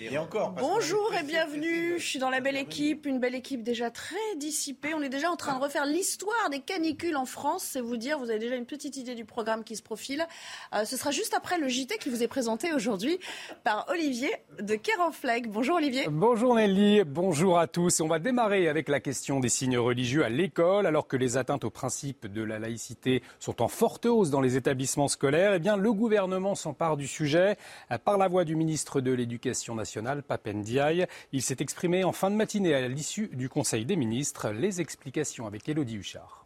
Et encore. Bonjour et bienvenue. Je suis dans la belle équipe, une belle équipe déjà très dissipée. On est déjà en train de refaire l'histoire des canicules en France. C'est vous dire, vous avez déjà une petite idée du programme qui se profile. Euh, ce sera juste après le JT qui vous est présenté aujourd'hui par Olivier de Kerenfleck. Bonjour Olivier. Bonjour Nelly, bonjour à tous. On va démarrer avec la question des signes religieux à l'école. Alors que les atteintes au principe de la laïcité sont en forte hausse dans les établissements scolaires, eh bien, le gouvernement s'empare du sujet euh, par la voix du ministre de l'Éducation nationale, Il s'est exprimé en fin de matinée à l'issue du Conseil des ministres. Les explications avec Elodie Huchard.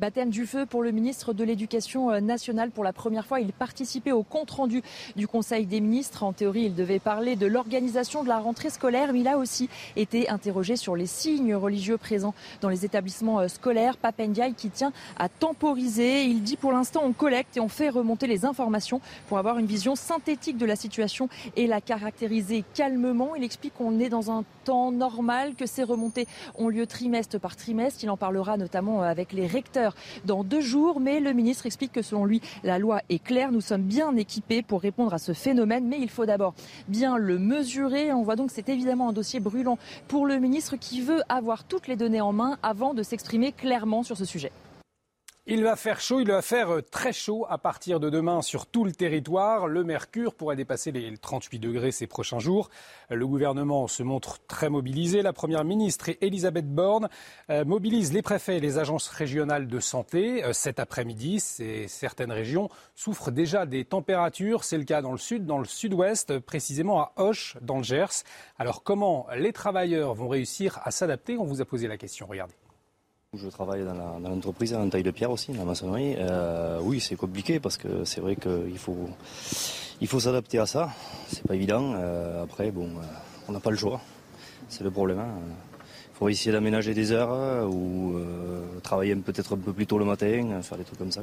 Baptême du feu pour le ministre de l'Éducation euh, nationale. Pour la première fois, il participait au compte-rendu du Conseil des ministres. En théorie, il devait parler de l'organisation de la rentrée scolaire, mais il a aussi été interrogé sur les signes religieux présents dans les établissements euh, scolaires. Papendiaï qui tient à temporiser. Il dit pour l'instant, on collecte et on fait remonter les informations pour avoir une vision synthétique de la situation et la caractériser calmement. Il explique qu'on est dans un temps normal, que ces remontées ont lieu trimestre par trimestre. Il en parlera notamment euh, avec les recteurs dans deux jours. Mais le ministre explique que selon lui, la loi est claire. Nous sommes bien équipés pour répondre à ce phénomène. Mais il faut d'abord bien le mesurer. On voit donc que c'est évidemment un dossier brûlant pour le ministre qui veut avoir toutes les données en main avant de s'exprimer clairement sur ce sujet. Il va faire chaud, il va faire euh, très chaud à partir de demain sur tout le territoire. Le mercure pourrait dépasser les 38 degrés ces prochains jours. Le gouvernement se montre très mobilisé. La première ministre et Elisabeth Borne euh, mobilisent les préfets et les agences régionales de santé euh, cet après-midi. Certaines régions souffrent déjà des températures. C'est le cas dans le sud, dans le sud-ouest, précisément à Hoche, dans le Gers. Alors comment les travailleurs vont réussir à s'adapter? On vous a posé la question. Regardez. Je travaille dans l'entreprise en taille de pierre aussi, la maçonnerie. Euh, oui, c'est compliqué parce que c'est vrai qu'il faut, il faut s'adapter à ça. C'est pas évident. Euh, après, bon, euh, on n'a pas le choix. C'est le problème. Hein. Il faut essayer d'aménager des heures ou travailler peut-être un peu plus tôt le matin, faire des trucs comme ça.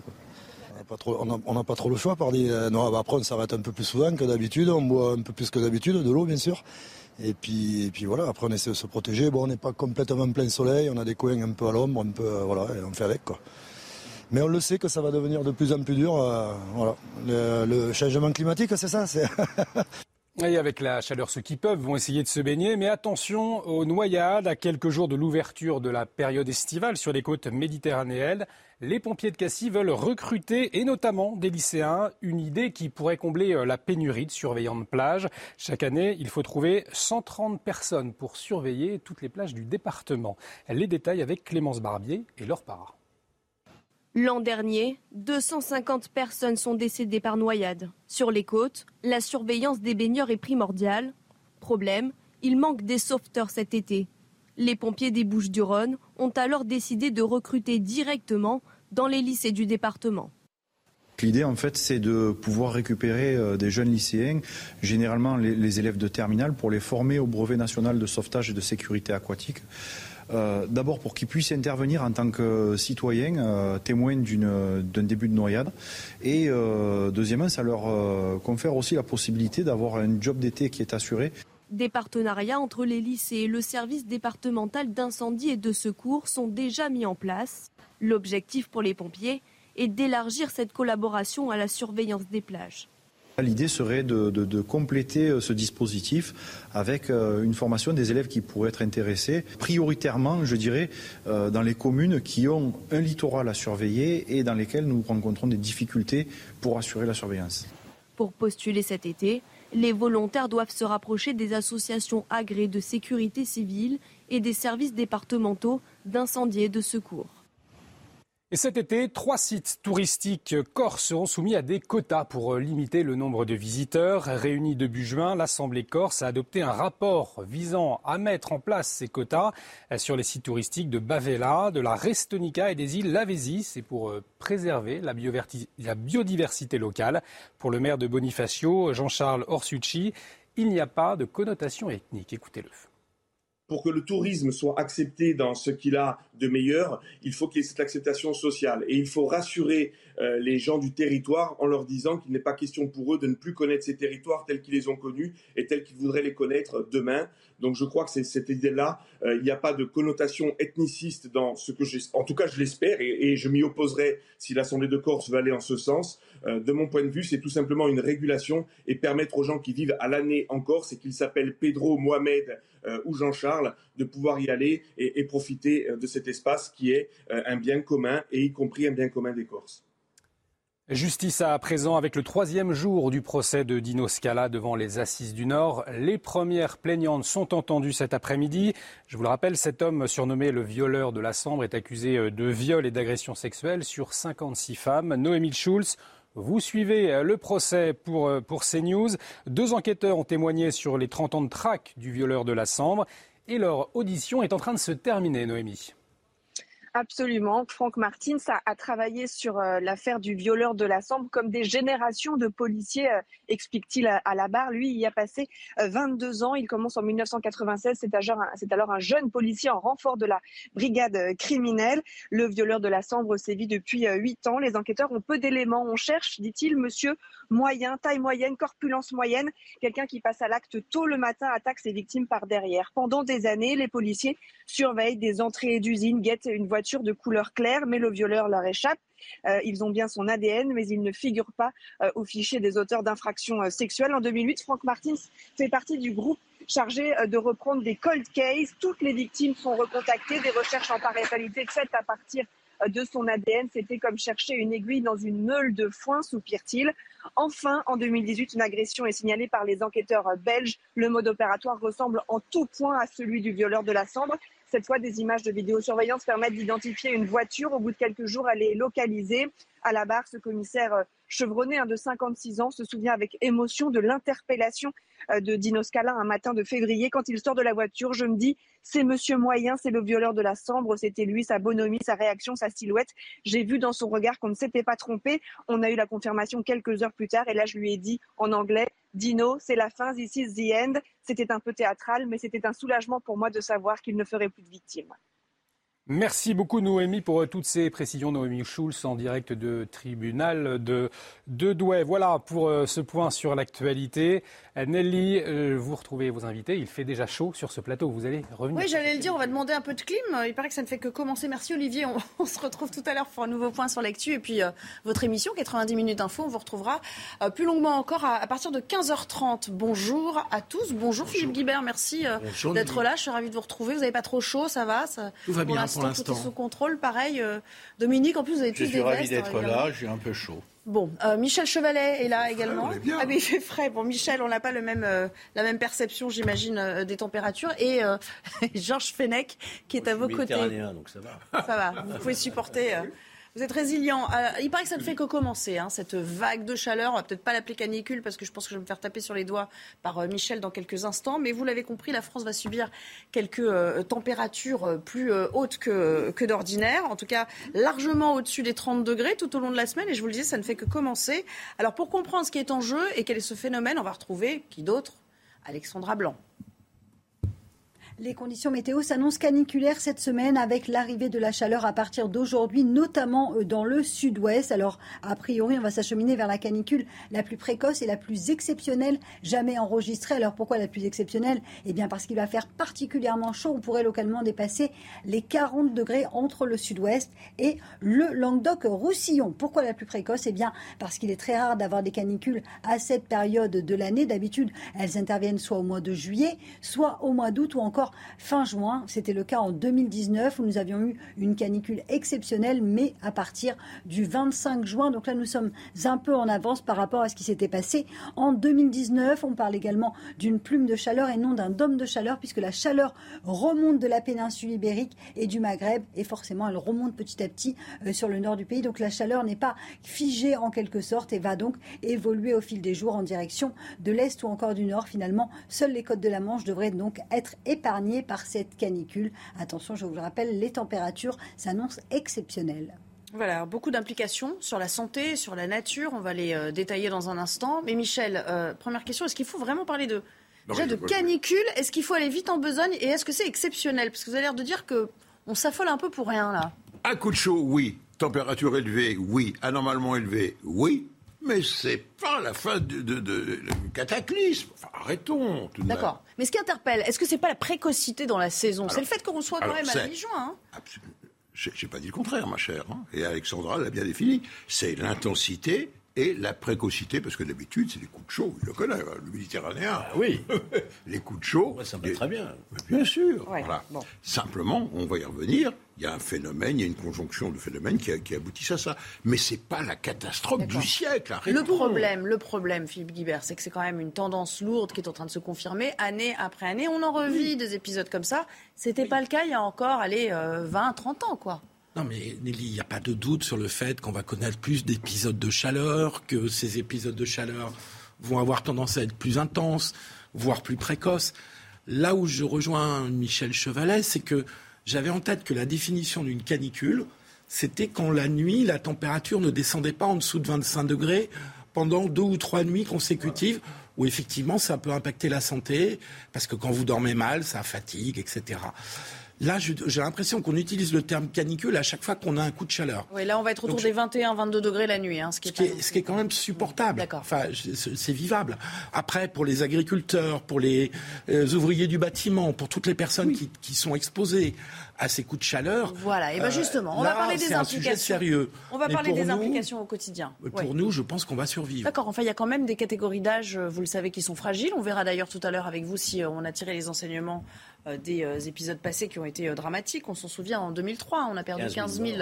On n'a pas, trop le choix. Par non, bah, après, on s'arrête un peu plus souvent que d'habitude. On boit un peu plus que d'habitude, de l'eau, bien sûr. Et puis, et puis voilà, après on essaie de se protéger. Bon, on n'est pas complètement plein soleil, on a des coins un peu à l'ombre, un peu, voilà, et on fait avec quoi. Mais on le sait que ça va devenir de plus en plus dur. Euh, voilà, le, changement climatique, c'est ça. Et avec la chaleur, ceux qui peuvent vont essayer de se baigner, mais attention aux noyades. À quelques jours de l'ouverture de la période estivale sur les côtes méditerranéennes, les pompiers de Cassis veulent recruter, et notamment des lycéens, une idée qui pourrait combler euh, la pénurie de surveillants de plage. Chaque année, il faut trouver 130 personnes pour surveiller toutes les plages du département. Les détails avec Clémence Barbier et Laure Parra. L'an dernier, 250 personnes sont décédées par noyade. Sur les côtes, la surveillance des baigneurs est primordiale. Problème, il manque des sauveteurs cet été. Les pompiers des Bouches-du-Rhône ont alors décidé de recruter directement dans les lycées du département. L'idée, en fait, c'est de pouvoir récupérer euh, des jeunes lycéens, généralement les, élèves de terminale, pour les former au brevet national de sauvetage et de sécurité aquatique. Euh, d'abord pour qu'ils puissent intervenir en tant que citoyens, euh, témoins d'un début de noyade. Et deuxièmement, ça leur confère aussi la possibilité d'avoir un job d'été qui est assuré. Des partenariats entre les lycées et le service départemental d'incendie et de secours sont déjà mis en place. L'objectif pour les pompiers est d'élargir cette collaboration à la surveillance des plages. L'idée serait de, compléter euh, ce dispositif avec euh, une formation des élèves qui pourraient être intéressés, prioritairement, je dirais, euh, dans les communes qui ont un littoral à surveiller et dans lesquelles nous rencontrons des difficultés pour assurer la surveillance. Pour postuler cet été, les volontaires doivent se rapprocher des associations agréées de sécurité civile et des services départementaux d'incendie et de secours. Et cet été, trois sites touristiques corse seront soumis à des quotas pour euh, limiter le nombre de visiteurs. Réunis début juin, l'Assemblée corse a adopté un rapport visant à mettre en place ces quotas euh, sur les sites touristiques de Bavela, de la Restonica et des îles Lavésis. C'est pour euh, préserver la, biodiversité locale. Pour le maire de Bonifacio, Jean-Charles Orsucci, il n'y a pas de connotation ethnique. Écoutez-le pour que le tourisme soit accepté dans ce qu'il a de meilleur, il faut qu'il y ait cette acceptation sociale. Et il faut rassurer euh, les gens du territoire en leur disant qu'il n'est pas question pour eux de ne plus connaître ces territoires tels qu'ils les ont connus et tels qu'ils voudraient les connaître demain. Donc je crois que c'est cette idée-là. Euh, il n'y a pas de connotation ethniciste dans ce que j'ai. En tout cas, je l'espère et, je m'y opposerai si l'Assemblée de Corse veut aller en ce sens. Euh, de mon point de vue, c'est tout simplement une régulation et permettre aux gens qui vivent à l'année en Corse et qu'ils s'appellent Pedro, Mohamed euh, ou Jean-Charles de pouvoir y aller et, et, profiter de cet espace qui est un bien commun et y compris un bien commun des Corses. Justice à présent avec le troisième jour du procès de Dino Scala devant les Assises du Nord. Les premières plaignantes sont entendues cet après-midi. Je vous le rappelle, cet homme surnommé le violeur de la Sambre est accusé de viol et d'agression sexuelle sur 56 femmes. Noémie Schulz, vous suivez le procès pour, pour CNews. Deux enquêteurs ont témoigné sur les 30 ans de traque du violeur de la Sambre et leur audition est en train de se terminer, Noémie. Absolument. Franck Martins a, travaillé sur euh, l'affaire du violeur de la Sambre comme des générations de policiers, euh, explique-t-il à, la barre. Lui, il y a passé 22 euh, ans. Il commence en 1996. C'est alors, un jeune policier en renfort de la brigade criminelle. Le violeur de la Sambre sévit depuis 8 ans. Les enquêteurs ont peu d'éléments. On cherche, dit-il, monsieur moyen, taille moyenne, corpulence moyenne, quelqu'un qui passe à l'acte tôt le matin, attaque ses victimes par derrière. Pendant des années, les policiers surveillent des entrées d'usines, guettent une voiture de couleur claire, mais le violeur leur échappe. Euh, ils ont bien son ADN, mais il ne figure pas euh, au fichier des auteurs d'infractions euh, sexuelles. En 2008, Franck Martins fait partie du groupe chargé de reprendre des cold cases. Toutes les victimes sont recontactées, des recherches en parentalité faites à partir de son ADN. C'était comme chercher une aiguille dans une meule de foin, soupire-t-il. Enfin, en 2018, une agression est signalée par les enquêteurs belges. Le mode opératoire ressemble en tout point à celui du violeur de la Sambre. Cette fois, des images de vidéosurveillance permettent d'identifier une voiture. Au bout de quelques jours, elle est localisée. À la barre, ce commissaire euh, chevronné, de 56 ans, se souvient avec émotion de l'interpellation euh, de Dino Scala un matin de février. Quand il sort de la voiture, je me dis, c'est Monsieur Moyen, c'est le violeur de la Sambre, c'était lui, sa bonhomie, sa réaction, sa silhouette. J'ai vu dans son regard qu'on ne s'était pas trompé. On a eu la confirmation quelques heures plus tard et là, je lui ai dit en anglais, Dino, c'est la fin, this is the end. C'était un peu théâtral, mais c'était un soulagement pour moi de savoir qu'il ne ferait plus de victimes. Merci beaucoup Noémie pour euh, toutes ces précisions. Noémie Schulz en direct de tribunal de, de Douai. Voilà pour euh, ce point sur l'actualité. Nelly, euh, vous retrouvez vos invités. Il fait déjà chaud sur ce plateau. Vous allez revenir. Oui, j'allais le dire. On va demander un peu de clim. Il paraît que ça ne fait que commencer. Merci Olivier. On, se retrouve tout à l'heure pour un nouveau point sur l'actu. Et puis votre émission, 90 minutes info, on vous retrouvera plus longuement encore à, partir de 15h30. Bonjour à tous. Bonjour, Philippe Guibert. Merci d'être là. Je suis ravie de vous retrouver. Vous n'avez pas trop chaud, ça va ça, Tout va bien l'instant. Tout est sous contrôle. Pareil, euh, Dominique, en plus, vous avez tous des Je suis ravi d'être là, j'ai un peu chaud. Bon, euh, Michel Chevalet est là également. ah mais il fait frais. Bon, Michel, on n'a pas le même, euh, la même perception, j'imagine, des températures. Et Georges Fenech, qui est à vos côtés. donc ça va. Ça va. Vous pouvez supporter vous êtes résilient. Euh, il paraît que ça ne fait que commencer, hein, cette vague de chaleur. On va peut-être pas l'appeler canicule parce que je pense que je vais me faire taper sur les doigts par euh, Michel dans quelques instants. Mais vous l'avez compris, la France va subir quelques euh, températures plus hautes que, que d'ordinaire. En tout cas, largement au-dessus des 30 degrés tout au long de la semaine. Et je vous le dis, ça ne fait que commencer. Alors pour comprendre ce qui est en jeu et quel est ce phénomène, on va retrouver qui d'autre? Alexandra Blanc. Les conditions météo s'annoncent caniculaires cette semaine avec l'arrivée de la chaleur à partir d'aujourd'hui, notamment euh, dans le sud-ouest. Alors, a priori, on va s'acheminer vers la canicule la plus précoce et la plus exceptionnelle jamais enregistrée. Alors, pourquoi la plus exceptionnelle? Eh bien, parce qu'il va faire particulièrement chaud. On pourrait localement dépasser les 40 degrés entre le sud-ouest et le Languedoc-Roussillon. Pourquoi la plus précoce? Eh bien, parce qu'il est très rare d'avoir des canicules à cette période de l'année. D'habitude, elles interviennent soit au mois de juillet, soit au mois d'août ou encore fin juin. C'était le cas en 2019 où nous avions eu une canicule exceptionnelle, mais à partir du 25 juin. Donc là, nous sommes un peu en avance par rapport à ce qui s'était passé en 2019. On parle également d'une plume de chaleur et non d'un dôme de chaleur, puisque la chaleur remonte de la péninsule ibérique et du Maghreb, et forcément, elle remonte petit à petit euh, sur le nord du pays. Donc la chaleur n'est pas figée en quelque sorte et va donc évoluer au fil des jours en direction de l'est ou encore du nord. Finalement, seules les côtes de la Manche devraient donc être épargnées par cette canicule. Attention, je vous le rappelle, les températures s'annoncent exceptionnelles. Voilà, beaucoup d'implications sur la santé, sur la nature. On va les euh, détailler dans un instant. Mais Michel, euh, première question, est-ce qu'il faut vraiment parler de, déjà de canicule? Est-ce qu'il faut aller vite en besogne Et est-ce que c'est exceptionnel? Parce que vous avez l'air de dire que on s'affole un peu pour rien là. Un coup de chaud, oui. Température élevée, oui. Anormalement élevée, oui. Mais c'est pas la fin de, de, cataclysme. arrêtons. D'accord. Mais ce qui interpelle, est-ce que c'est pas la précocité dans la saison? C'est le fait qu'on soit quand même à mi-juin. Hein Je n'ai pas dit le contraire, ma chère. Hein. Et Alexandra l'a bien défini. C'est l'intensité et la précocité, parce que d'habitude, c'est les coups de chaud, il le connaît, hein, le Méditerranéen. Ah oui. les coups de chaud. ça me va très bien. bien sûr. voilà. Simplement, on va y revenir. Il y a un phénomène, il y a une conjonction de phénomènes qui, qui aboutissent à ça. Mais c'est pas la catastrophe du siècle. Le problème, le problème, Philippe Guibert, c'est que c'est quand même une tendance lourde qui est en train de se confirmer année après année. On en revit des épisodes comme ça. C'était pas le cas il y a encore, allez, 20, euh, 30 ans, quoi. Non, mais Nelly, il n'y a pas de doute sur le fait qu'on va connaître plus d'épisodes de chaleur, que ces épisodes de chaleur vont avoir tendance à être plus intenses, voire plus précoces. Là où je rejoins Michel Chevalet, c'est que j'avais en tête que la définition d'une canicule, c'était quand la nuit, la température ne descendait pas en dessous de 25 degrés pendant deux ou trois nuits consécutives, où effectivement ça peut impacter la santé, parce que quand vous dormez mal, ça fatigue, etc. Là, j'ai l'impression qu'on utilise le terme canicule à chaque fois qu'on a un coup de chaleur. Oui, là, on va être autour des 21, 22 degrés la nuit. Hein, ce, qui est, ce, qui est, quand même supportable. D'accord. Enfin, c'est vivable. Après, pour les agriculteurs, pour les euh, ouvriers du bâtiment, pour toutes les personnes qui, qui, sont exposées à ces coups de chaleur. Voilà, et bien justement, on va parler des implications. sérieux. On va parler des implications au quotidien. Pour nous, je pense qu'on va survivre. D'accord, enfin, il y a quand même des catégories d'âge, euh, vous le savez, qui sont fragiles. On verra d'ailleurs tout à l'heure avec vous si euh, on a tiré les enseignements euh, des euh, épisodes passés qui ont été euh, dramatiques. On s'en souvient en 2003, on a perdu 15 000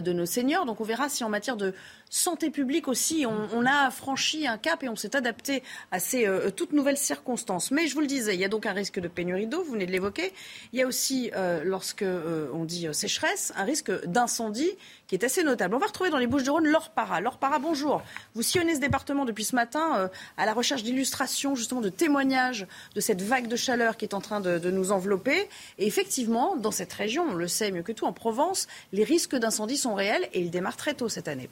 de nos seniors. Donc on verra si en matière de santé publique aussi, on, a franchi un cap et on s'est adapté à ces toutes nouvelles circonstances. Mais je vous le disais, il y a donc un risque de pénurie d'eau, vous venez de l'évoquer. Il y a aussi, lorsque on dit sécheresse, un risque d'incendie qui est assez notable. On va retrouver dans les Bouches-du-Rhône Laure Para. Laure Para, bonjour. Vous sillonnez ce département depuis ce matin à la recherche d'illustrations, justement de témoignages de cette vague de chaleur qui est en train de, de nous Et effectivement, dans cette région, on le sait mieux que tout, en Provence, les risques d'incendie sont réels et ils démarrent très tôt cette année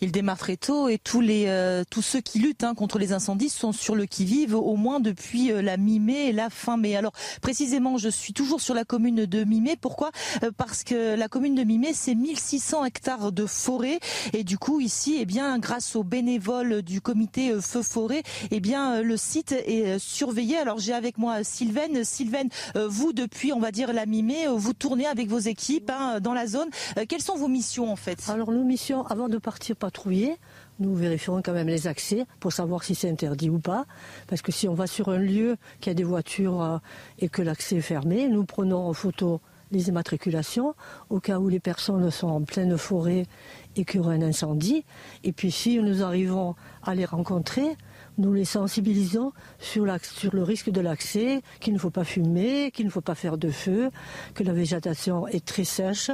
il démarre très tôt et tous les euh, tous ceux qui luttent hein, contre les incendies sont sur le qui vive au moins depuis euh, la mi-mai et la fin mai. Alors précisément, je suis toujours sur la commune de mi-mai. Pourquoi? Euh, Parce que la commune de mi-mai, c'est 1600 hectares de forêt et du coup ici, eh bien, grâce aux bénévoles du comité feu forêt, eh bien, le site est surveillé. Alors j'ai avec moi Sylvaine. Sylvaine, vous depuis, on va dire la mi-mai, vous tournez avec vos équipes hein, dans la zone. Quelles sont vos missions en fait? Alors nos missions, avant de partir nous vérifierons quand même les accès pour savoir si c'est interdit ou pas. Parce que si on va sur un lieu qui a des voitures euh, et que l'accès est fermé, nous prenons en photo les immatriculations au cas où les personnes sont en pleine forêt et qu'il y aura un incendie. Et puis si nous arrivons à les rencontrer, nous les sensibilisons sur, sur le risque de l'accès, qu'il ne faut pas fumer, qu'il ne faut pas faire de feu, que la végétation est très sèche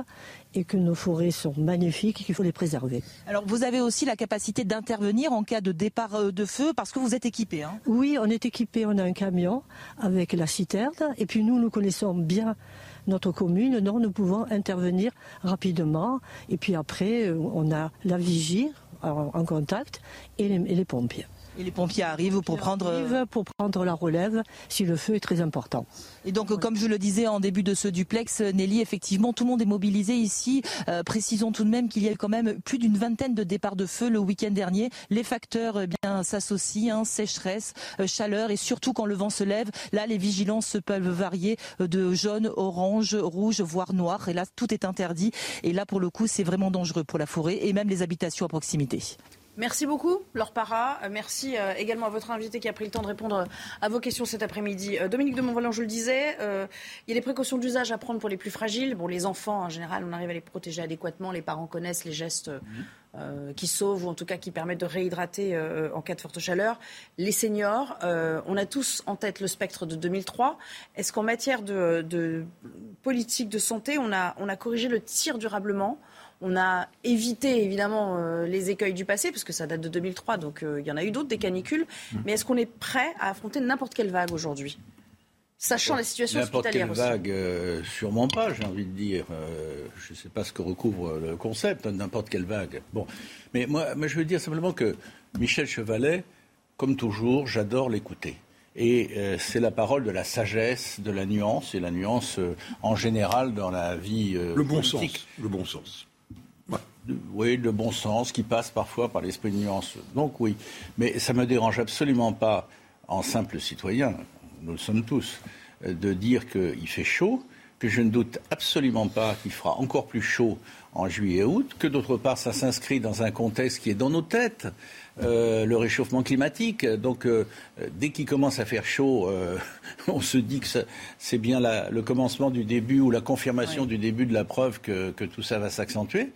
et que nos forêts sont magnifiques et qu'il faut les préserver. Alors vous avez aussi la capacité d'intervenir en cas de départ euh, de feu parce que vous êtes équipé. Hein oui, on est équipé, on a un camion avec la citerne et puis nous, nous connaissons bien notre commune, donc nous pouvons intervenir rapidement et puis après euh, on a la vigie en, contact et les pompiers. Et les pompiers arrivent pour prendre euh, pour prendre la relève si le feu est très important. Et donc, comme je le disais en début de ce duplex, Nelly, effectivement, tout le monde est mobilisé ici. Euh, précisons tout de même qu'il y a quand même plus d'une vingtaine de départs de feu le week-end dernier. Les facteurs eh bien s'associent, hein, sécheresse, euh, chaleur et surtout quand le vent se lève, là les vigilances peuvent varier de jaune, orange, rouge, voire noir. Et là, tout est interdit. Et là, pour le coup, c'est vraiment dangereux pour la forêt et même les habitations à proximité. Merci beaucoup, Laure Parra. Euh, merci euh, également à votre invité qui a pris le temps de répondre à vos questions cet après-midi. Euh, Dominique de Montvalon, je le disais, il y a des précautions d'usage à prendre pour les plus fragiles. Bon, les enfants, en général, on arrive à les protéger adéquatement. Les parents connaissent les gestes qui sauvent ou en tout cas qui permettent de réhydrater en cas de forte chaleur. Les seniors, on a tous en tête le spectre de 2003. Est-ce qu'en matière de, politique de santé, on a, on a corrigé le tir durablement on a évité évidemment euh, les écueils du passé, parce que ça date de 2003, donc euh, il y en a eu d'autres, des canicules. Mmh. Mais est-ce qu'on est prêt à affronter n'importe quelle vague aujourd'hui? Sachant la situation hospitalière aussi. N'importe quelle vague, euh, sûrement pas, j'ai envie de dire. je ne sais pas ce que recouvre le concept, hein, n'importe quelle vague. Bon, mais moi, moi, je veux dire simplement que Michel Chevalet, comme toujours, j'adore l'écouter. Et c'est la parole de la sagesse, de la nuance, et la nuance en général dans la vie le bon sens. Le bon sens oui, le bon sens qui passe parfois par l'esprit de nuance. Donc oui, mais ça ne me dérange absolument pas, en simple citoyen, nous le sommes tous, de dire qu'il fait chaud, que je ne doute absolument pas qu'il fera encore plus chaud en juillet et août, que d'autre part ça s'inscrit dans un contexte qui est dans nos têtes, euh, le réchauffement climatique. Donc euh, dès qu'il commence à faire chaud, euh, on se dit que c'est bien le commencement du début ou la confirmation du début de la preuve que, que tout ça va s'accentuer.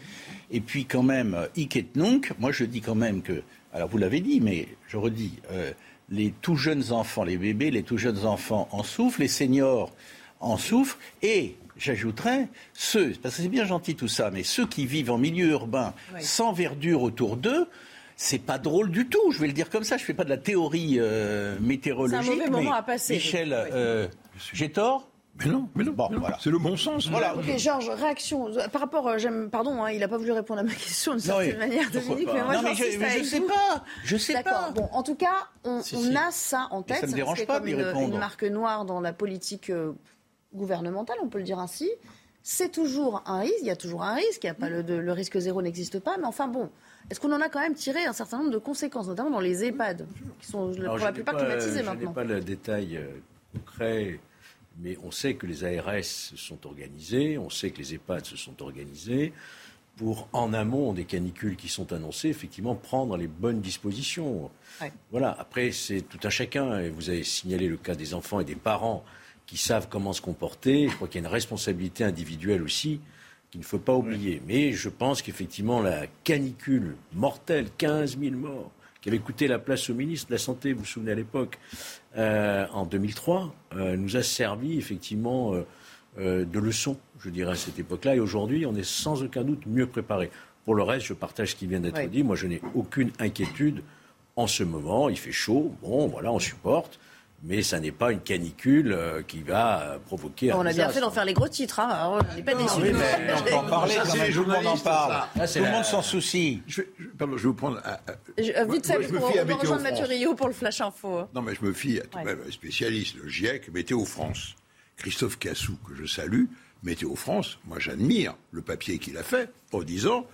Et puis quand même, hic et nunc, moi je dis quand même que, alors vous l'avez dit, mais je redis, euh, les tout jeunes enfants, les bébés, les tout jeunes enfants en souffrent, les seniors en souffrent, et j'ajouterais ceux, parce que c'est bien gentil tout ça, mais ceux qui vivent en milieu urbain sans verdure autour d'eux, c'est pas drôle du tout. Je vais le dire comme ça. Je fais pas de la théorie euh, météorologique. C'est un mauvais moment à passer. Michel, euh, j'ai tort? Mais non, mais non, voilà. c'est le bon sens. Voilà. Ok, Georges, réaction par rapport, euh, pardon, hein, il n'a pas voulu répondre à ma question d'une certaine manière, Dominique, mais moi non, mais je, je sais pas, je sais pas. Bon, en tout cas, on, a ça en tête. ça me dérange pas comme une, marque noire dans la politique euh, gouvernementale, on peut le dire ainsi. C'est toujours un risque, il y a toujours un risque, il y a pas le, le risque zéro n'existe pas, mais enfin bon, est-ce qu'on en a quand même tiré un certain nombre de conséquences, notamment dans les EHPAD, qui sont pour la plupart climatisés maintenant Je n'ai pas le détail euh, concret mais on sait que les ARS se sont organisés, on sait que les EHPAD se sont organisés pour, en amont des canicules qui sont annoncées, effectivement prendre les bonnes dispositions. Voilà, après, c'est tout un chacun. Et vous avez signalé le cas des enfants et des parents qui savent comment se comporter. Je crois qu'il y a une responsabilité individuelle aussi qu'il ne faut pas oublier. Mais je pense qu'effectivement, la canicule mortelle, 15 000 morts, qui avait coûté la place au ministre de la Santé, vous vous souvenez à l'époque, euh, en 2003, euh, nous a servi effectivement euh, de leçon, je dirais, à cette époque-là. Et aujourd'hui, on est sans aucun doute mieux préparé. Pour le reste, je partage ce qui vient d'être dit. Moi, je n'ai aucune inquiétude en ce moment. Il fait chaud. Bon, voilà, on supporte mais ça n'est pas une canicule euh, qui va euh, provoquer un On a bien fait d'en faire les gros titres, hein. on n'est pas déçus. Oui, mais on peut en parler quand même, tout le monde en parle. tout le monde s'en soucie. Je, pardon, je vais vous prendre... Euh, vite fait, on va rejoindre Mathieu Rio pour le Flash Info. Non, mais je me fie à tout même un spécialiste, le GIEC, Météo France. Christophe Cassou, que je salue, Météo France, moi j'admire le papier qu'il a fait en disant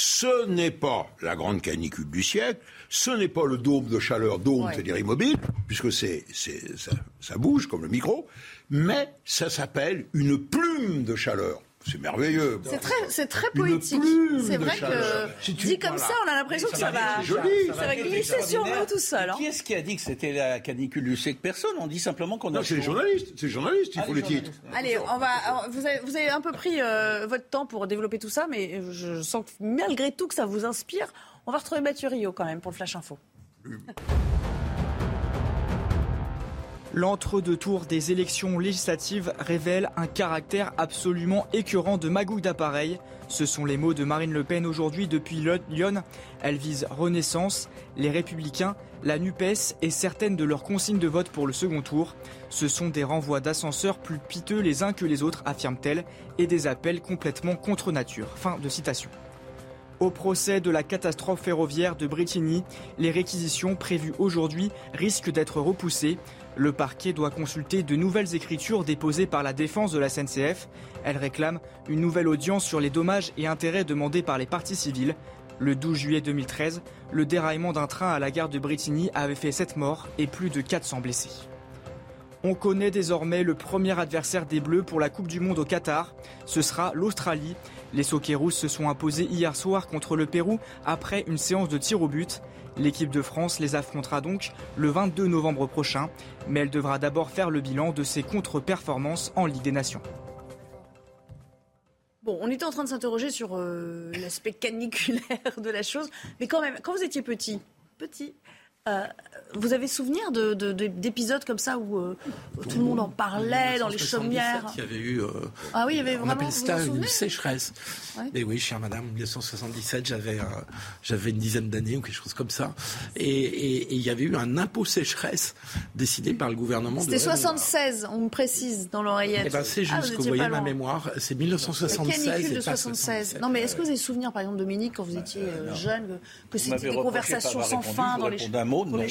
ce n'est pas la grande canicule du siècle, ce n'est pas le dôme de chaleur, dôme, c'est-à-dire immobile, puisque c'est, ça, ça bouge comme le micro, mais ça s'appelle une plume de chaleur. C'est merveilleux. C'est très, c'est très poétique. C'est vrai que dit comme ça, on a l'impression que ça, va, ça va glisser sur nous tout seul. Hein. Qui est-ce qui a dit que c'était la canicule du siècle? Personne. On dit simplement qu'on a. c'est les journalistes. C'est les journalistes. Il ah, faut les titres. Allez, on va. Vous avez, vous avez un peu pris euh, votre temps pour développer tout ça, mais je sens que malgré tout que ça vous inspire. On va retrouver Mathieu Rio quand même pour le Flash Info. L'entre-deux-tours des élections législatives révèle un caractère absolument écœurant de magouille d'appareil. Ce sont les mots de Marine Le Pen aujourd'hui depuis Lyon. Elle vise Renaissance, les Républicains, la NUPES et certaines de leurs consignes de vote pour le second tour. Ce sont des renvois d'ascenseurs plus piteux les uns que les autres, affirme-t-elle, et des appels complètement contre nature. Fin de citation. Au procès de la catastrophe ferroviaire de Bretigny, les réquisitions prévues aujourd'hui risquent d'être repoussées. Le parquet doit consulter de nouvelles écritures déposées par la défense de la SNCF. Elle réclame une nouvelle audience sur les dommages et intérêts demandés par les parties civiles. Le 12 juillet 2013, le déraillement d'un train à la gare de Bretigny avait fait 7 morts et plus de 400 blessés. On connaît désormais le premier adversaire des Bleus pour la Coupe du Monde au Qatar. Ce sera l'Australie. Les Socceroos se sont imposés hier soir contre le Pérou après une séance de tir au but. L'équipe de France les affrontera donc le 22 novembre prochain, mais elle devra d'abord faire le bilan de ses contre-performances en Ligue des Nations. Bon, on était en train de s'interroger sur euh, l'aspect caniculaire de la chose, mais quand même, quand vous étiez petit, petit, euh, vous avez souvenir de, de- de- d'épisodes comme ça où euh, tout le monde en parlait dans les chaumières Il y avait eu. euh, Ah oui, il y avait on vraiment- appelle vous ça une sécheresse. Ouais. Et oui, chère madame, 1977, j'avais, euh, j'avais une dizaine d'années ou quelque chose comme ça. Et, et- et il y avait eu un impôt sécheresse décidé par le gouvernement. C'était de Raymond 76, on me précise dans l'oreillette. Eh ben, c'est Ah, juste vous que vous voyez ma mémoire, c'est La 1976 canicule de et pas 76. Non, mais est-ce que vous avez souvenir, par exemple, Dominique, quand vous étiez euh, jeune, que- c'était des conversations sans fin dans les, pour les non.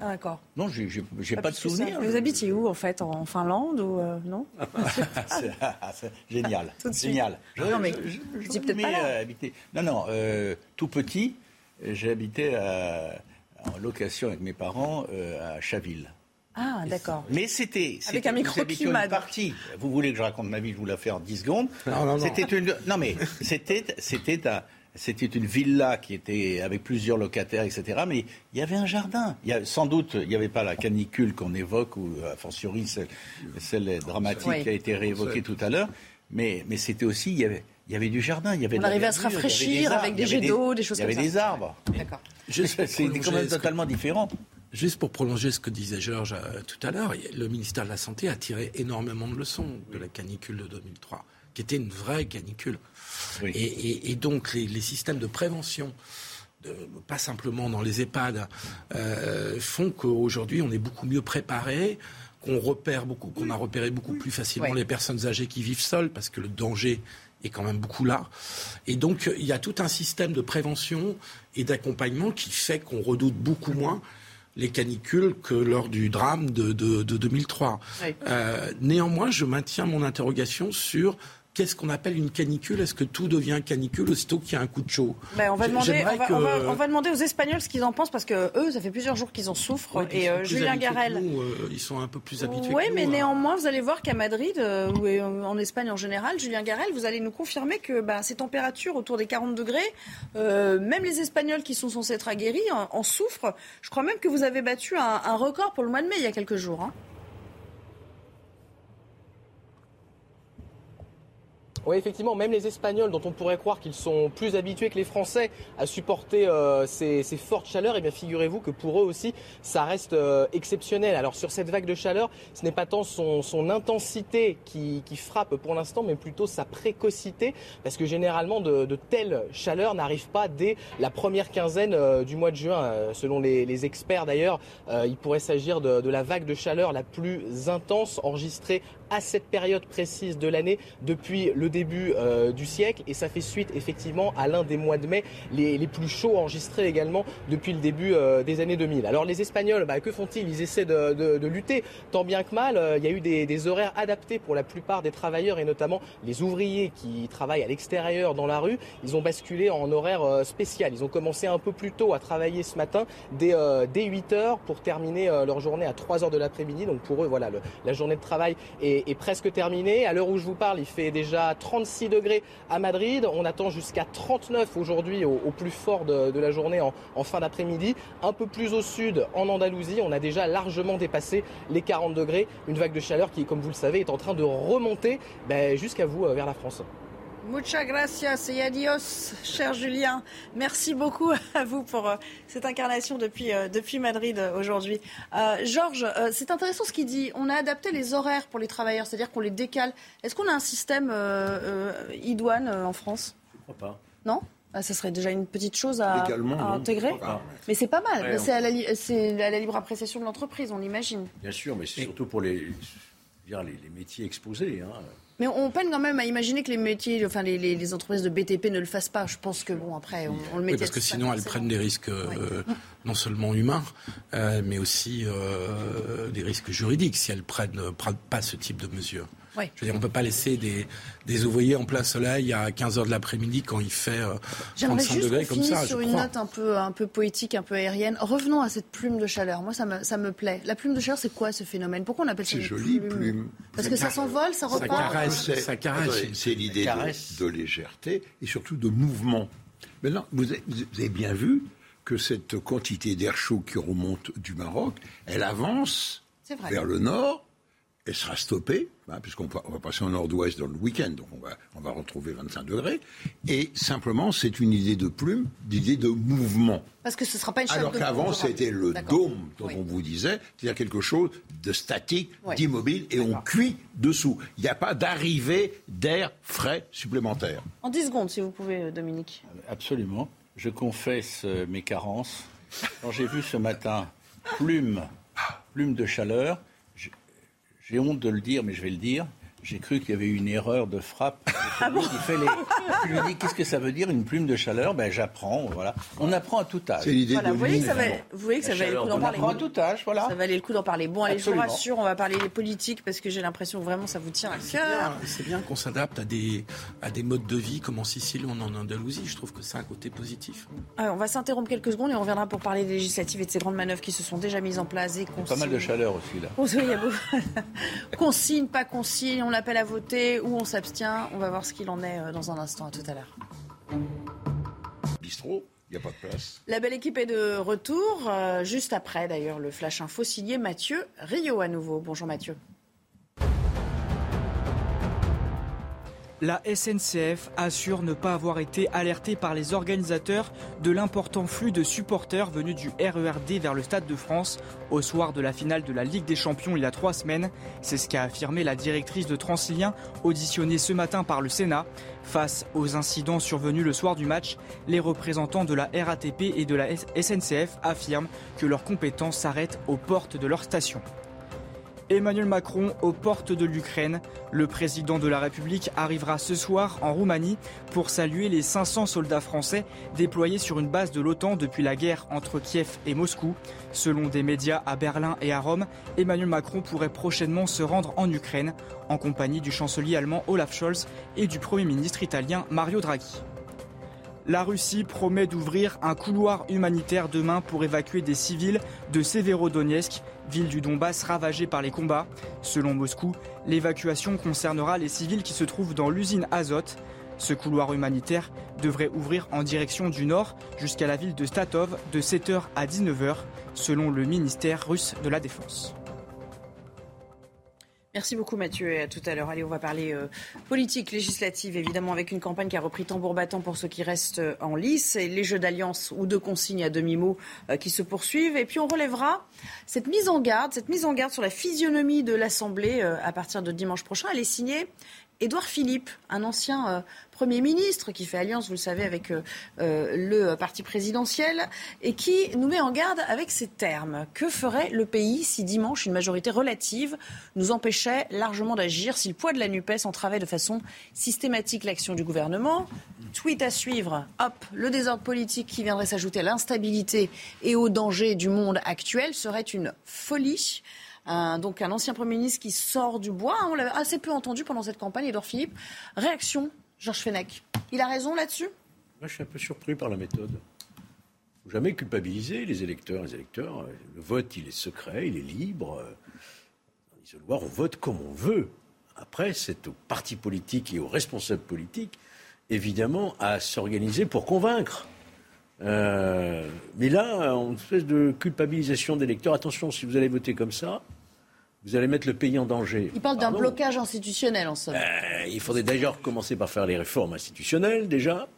Ah, d'accord. Non, j'ai j'ai- j'ai pas de souvenir. Vous habitiez où, en fait En Finlande ou euh, non C'est- ah, c'est génial. Tout de suite. Génial. Non, mais Je- je- étiez peut-être pas là. euh, habiter- Non, non, euh, tout petit, j'ai habité à- en location avec mes parents euh, à Chaville. Ah, d'accord. Mais c'était. Avec c'était- un microclimat, une partie. Vous voulez que je raconte ma vie, je vous la fais en 10 secondes. Non, non, non. C'était une. Non, mais c'était, c'était un- C'était une villa qui était avec plusieurs locataires, etc. Mais il y avait un jardin. Il y a, sans doute, il n'y avait pas la canicule qu'on évoque, ou a fortiori celle, celle dramatique Oui. qui a été réévoquée tout à l'heure. Mais, mais c'était aussi, il y, avait, il y avait du jardin. Il y avait On de arrivait à se rafraîchir arbres, avec des jets d'eau, des choses Il y avait comme ça. des arbres. D'accord. C'était quand même que- totalement différent. Juste pour prolonger ce que disait Georges euh, tout à l'heure, le ministère de la Santé a tiré énormément de leçons de la canicule de 2003, qui était une vraie canicule. Et, et- et donc les, les systèmes de prévention, de- pas simplement dans les EHPAD, euh, font qu'aujourd'hui on est beaucoup mieux préparé, qu'on repère beaucoup, qu'on a repéré beaucoup plus facilement Ouais. les personnes âgées qui vivent seules, parce que le danger est quand même beaucoup là. Et donc il y a tout un système de prévention et d'accompagnement qui fait qu'on redoute beaucoup moins les canicules que lors du drame de, de- de 2003. Oui. Euh, néanmoins, je maintiens mon interrogation sur qu'est-ce qu'on appelle une canicule? Est-ce que tout devient canicule aussitôt qu'il y a un coup de chaud? Ben, on, va demander, j'aimerais on, va, que- on va- on va demander aux Espagnols ce qu'ils en pensent parce que eux, ça fait plusieurs jours qu'ils en souffrent. Ouais, et euh, Julien Garel. nous, euh, ils sont un peu plus habitués Oui, mais nous, hein. néanmoins, vous allez voir qu'à Madrid, euh, ou en Espagne en général, Julien Garel, vous allez nous confirmer que bah, ces températures autour des 40 degrés, même les Espagnols qui sont censés être aguerris en, en souffrent. Je crois même que vous avez battu un, un record pour le mois de mai il y a quelques jours. hein. Oui, effectivement, même les Espagnols, dont on pourrait croire qu'ils sont plus habitués que les Français à supporter euh, ces, fortes chaleurs, et bien figurez-vous que pour eux aussi, ça reste euh, exceptionnel. Alors sur cette vague de chaleur, ce n'est pas tant son, intensité qui, frappe pour l'instant, mais plutôt sa précocité, parce que généralement de, telles chaleurs n'arrivent pas dès la première quinzaine euh, du mois de juin. Selon les, experts d'ailleurs, il pourrait s'agir de la vague de chaleur la plus intense enregistrée à cette période précise de l'année depuis le début euh, du siècle et ça fait suite effectivement à l'un des mois de mai les, les plus chauds enregistrés également depuis le début euh, des années 2000. Alors les Espagnols, bah, que font-ils? Ils essaient de, de- lutter tant bien que mal. Euh, Il y a eu des, horaires adaptés pour la plupart des travailleurs et notamment les ouvriers qui travaillent à l'extérieur dans la rue. Ils ont basculé en horaire spécial. Ils ont commencé un peu plus tôt à travailler ce matin dès, dès 8 heures pour terminer leur journée à 3 heures de l'après-midi. Donc pour eux, voilà, la journée de travail est, est presque terminée. À l'heure où je vous parle, il fait déjà 36 degrés à Madrid. On attend jusqu'à 39 aujourd'hui au, plus fort de, la journée en, en fin d'après-midi. Un peu plus au sud, en Andalousie, on a déjà largement dépassé les 40 degrés. Une vague de chaleur qui, comme vous le savez, est en train de remonter ben, jusqu'à vous, euh, vers la France. Muchas gracias et adios, cher Julien. Merci beaucoup à vous pour euh, cette incarnation depuis, euh, depuis Madrid euh, aujourd'hui. Euh, Georges, euh, c'est intéressant ce qu'il dit. On a adapté les horaires pour les travailleurs, c'est-à-dire qu'on les décale. Est-ce qu'on a un système euh, euh, idoine euh, en France? Je crois pas. Non? Ah, ça serait déjà une petite chose à, intégrer. Ah, Mais c'est pas mal. Ouais, c'est à, la li- c'est à la libre appréciation de l'entreprise, on l'imagine. Bien sûr, mais c'est surtout pour les, dire, les, les métiers exposés. hein. Mais on peine quand même à imaginer que les métiers, enfin les, les- les entreprises de BTP ne le fassent pas. Je pense que bon après, on, on le met. Oui, parce que sinon elles prennent des risques euh, non seulement humains, euh, mais aussi euh, des risques juridiques si elles prennent pas ce type de mesures. Je veux dire, on ne peut pas laisser des, des, ouvriers en plein soleil à 15 h de l'après-midi quand il fait euh, 35 degrés comme ça. sur une note un peu, un peu poétique, un peu aérienne. Revenons à cette plume de chaleur. Moi, ça me, ça me plaît. La plume de chaleur, c'est quoi ce phénomène? Pourquoi on appelle ça une joli, plume, Parce que ça s'envole, ça repart. Ça caresse. Ça caresse. C'est l'idée de, de, légèreté et surtout de mouvement. Maintenant, vous avez bien vu que cette quantité d'air chaud qui remonte du Maroc, elle avance vers le nord, elle sera stoppée, hein, puisqu'on va, on va passer au nord-ouest dans le week-end, donc on va, on va retrouver 25 degrés, et simplement c'est une idée de plume, d'idée de mouvement. Parce que ce ne sera pas une Alors qu'avant c'était le dôme dont on vous disait, c'est-à-dire quelque chose de statique, d'immobile, et on cuit dessous. Il n'y a pas d'arrivée d'air frais supplémentaire. En 10 secondes, si vous pouvez, Dominique. Absolument je confesse euh, mes carences. Quand j'ai vu ce matin plume, plume de chaleur, j'ai honte de le dire, mais je vais le dire, j'ai cru qu'il y avait eu une erreur de frappe. Ah bon fait les... Je lui dis qu'est-ce que ça veut dire une plume de chaleur? Ben j'apprends, voilà. On apprend à tout âge. C'est l'idée voilà, de vous voyez que ça, va... vous voyez que ça valait le coup d'en parler. On apprend à tout âge, voilà. Ça valait le coup d'en parler. Bon, allez, Absolument. je vous rassure, on va parler politique parce que j'ai l'impression que vraiment ça vous tient à cœur. C'est bien, qu'on s'adapte à des, à des modes de vie comme en Sicile ou en Andalousie. Je trouve que c'est un côté positif. Alors, on va s'interrompre quelques secondes et on reviendra pour parler des législatives et de ces grandes manœuvres qui se sont déjà mises en place et Pas mal de chaleur aussi là. Il y a beaucoup. consigne, pas consigne, on l'appelle à voter ou on s'abstient. On va voir ce qu'il en est dans un instant. À tout à l'heure. Bistrot il n'y a pas de place. La belle équipe est de retour, euh, juste après d'ailleurs le flash info signé Mathieu Rio à nouveau. Bonjour Mathieu. La SNCF assure ne pas avoir été alertée par les organisateurs de l'important flux de supporters venus du RERD vers le Stade de France au soir de la finale de la Ligue des Champions il y a trois semaines. C'est ce qu'a affirmé la directrice de Transilien, auditionnée ce matin par le Sénat. Face aux incidents survenus le soir du match, les représentants de la RATP et de la SNCF affirment que leurs compétences s'arrêtent aux portes de leur station. Emmanuel Macron aux portes de l'Ukraine. Le président de la République arrivera ce soir en Roumanie pour saluer les 500 soldats français déployés sur une base de l'OTAN depuis la guerre entre Kiev et Moscou. Selon des médias à Berlin et à Rome, Emmanuel Macron pourrait prochainement se rendre en Ukraine en compagnie du chancelier allemand Olaf Scholz et du Premier ministre italien Mario Draghi. La Russie promet d'ouvrir un couloir humanitaire demain pour évacuer des civils de Severodonetsk, ville du Donbass ravagée par les combats. Selon Moscou, l'évacuation concernera les civils qui se trouvent dans l'usine Azot. Ce couloir humanitaire devrait ouvrir en direction du nord jusqu'à la ville de Statov de 7h à 19h, selon le ministère russe de la Défense. Merci beaucoup Mathieu et à tout à l'heure. Allez, on va parler euh, politique, législative, évidemment, avec une campagne qui a repris tambour battant pour ceux qui restent euh, en lice, et les jeux d'alliance ou de consignes à demi-mot euh, qui se poursuivent. Et puis on relèvera cette mise en garde, cette mise en garde sur la physionomie de l'Assemblée à partir de dimanche prochain. Elle est signée Édouard Philippe, un ancien euh, Premier ministre qui fait alliance, vous le savez, avec euh, euh, le parti présidentiel et qui nous met en garde avec ces termes. Que ferait le pays si dimanche une majorité relative nous empêchait largement d'agir, si le poids de la NUPES entravait de façon systématique l'action du gouvernement? Tweet à suivre, hop, le désordre politique qui viendrait s'ajouter à l'instabilité et au danger du monde actuel serait une folie un, donc un ancien Premier ministre qui sort du bois. On l'a assez peu entendu pendant cette campagne, Edouard Philippe. Réaction, Georges Fenech. Il a raison là-dessus? Moi, je suis un peu surpris par la méthode. Faut jamais culpabiliser les électeurs. Les électeurs, euh, le vote, il est secret, il est libre. Dans l'isoloir, on vote comme on veut. Après, c'est aux partis politiques et aux responsables politiques, évidemment, à s'organiser pour convaincre. Euh, mais là, une espèce de culpabilisation des électeurs. Attention, si vous allez voter comme ça, vous allez mettre le pays en danger. Il parle d'un blocage institutionnel, en somme. Euh, il faudrait d'ailleurs commencer par faire les réformes institutionnelles, déjà.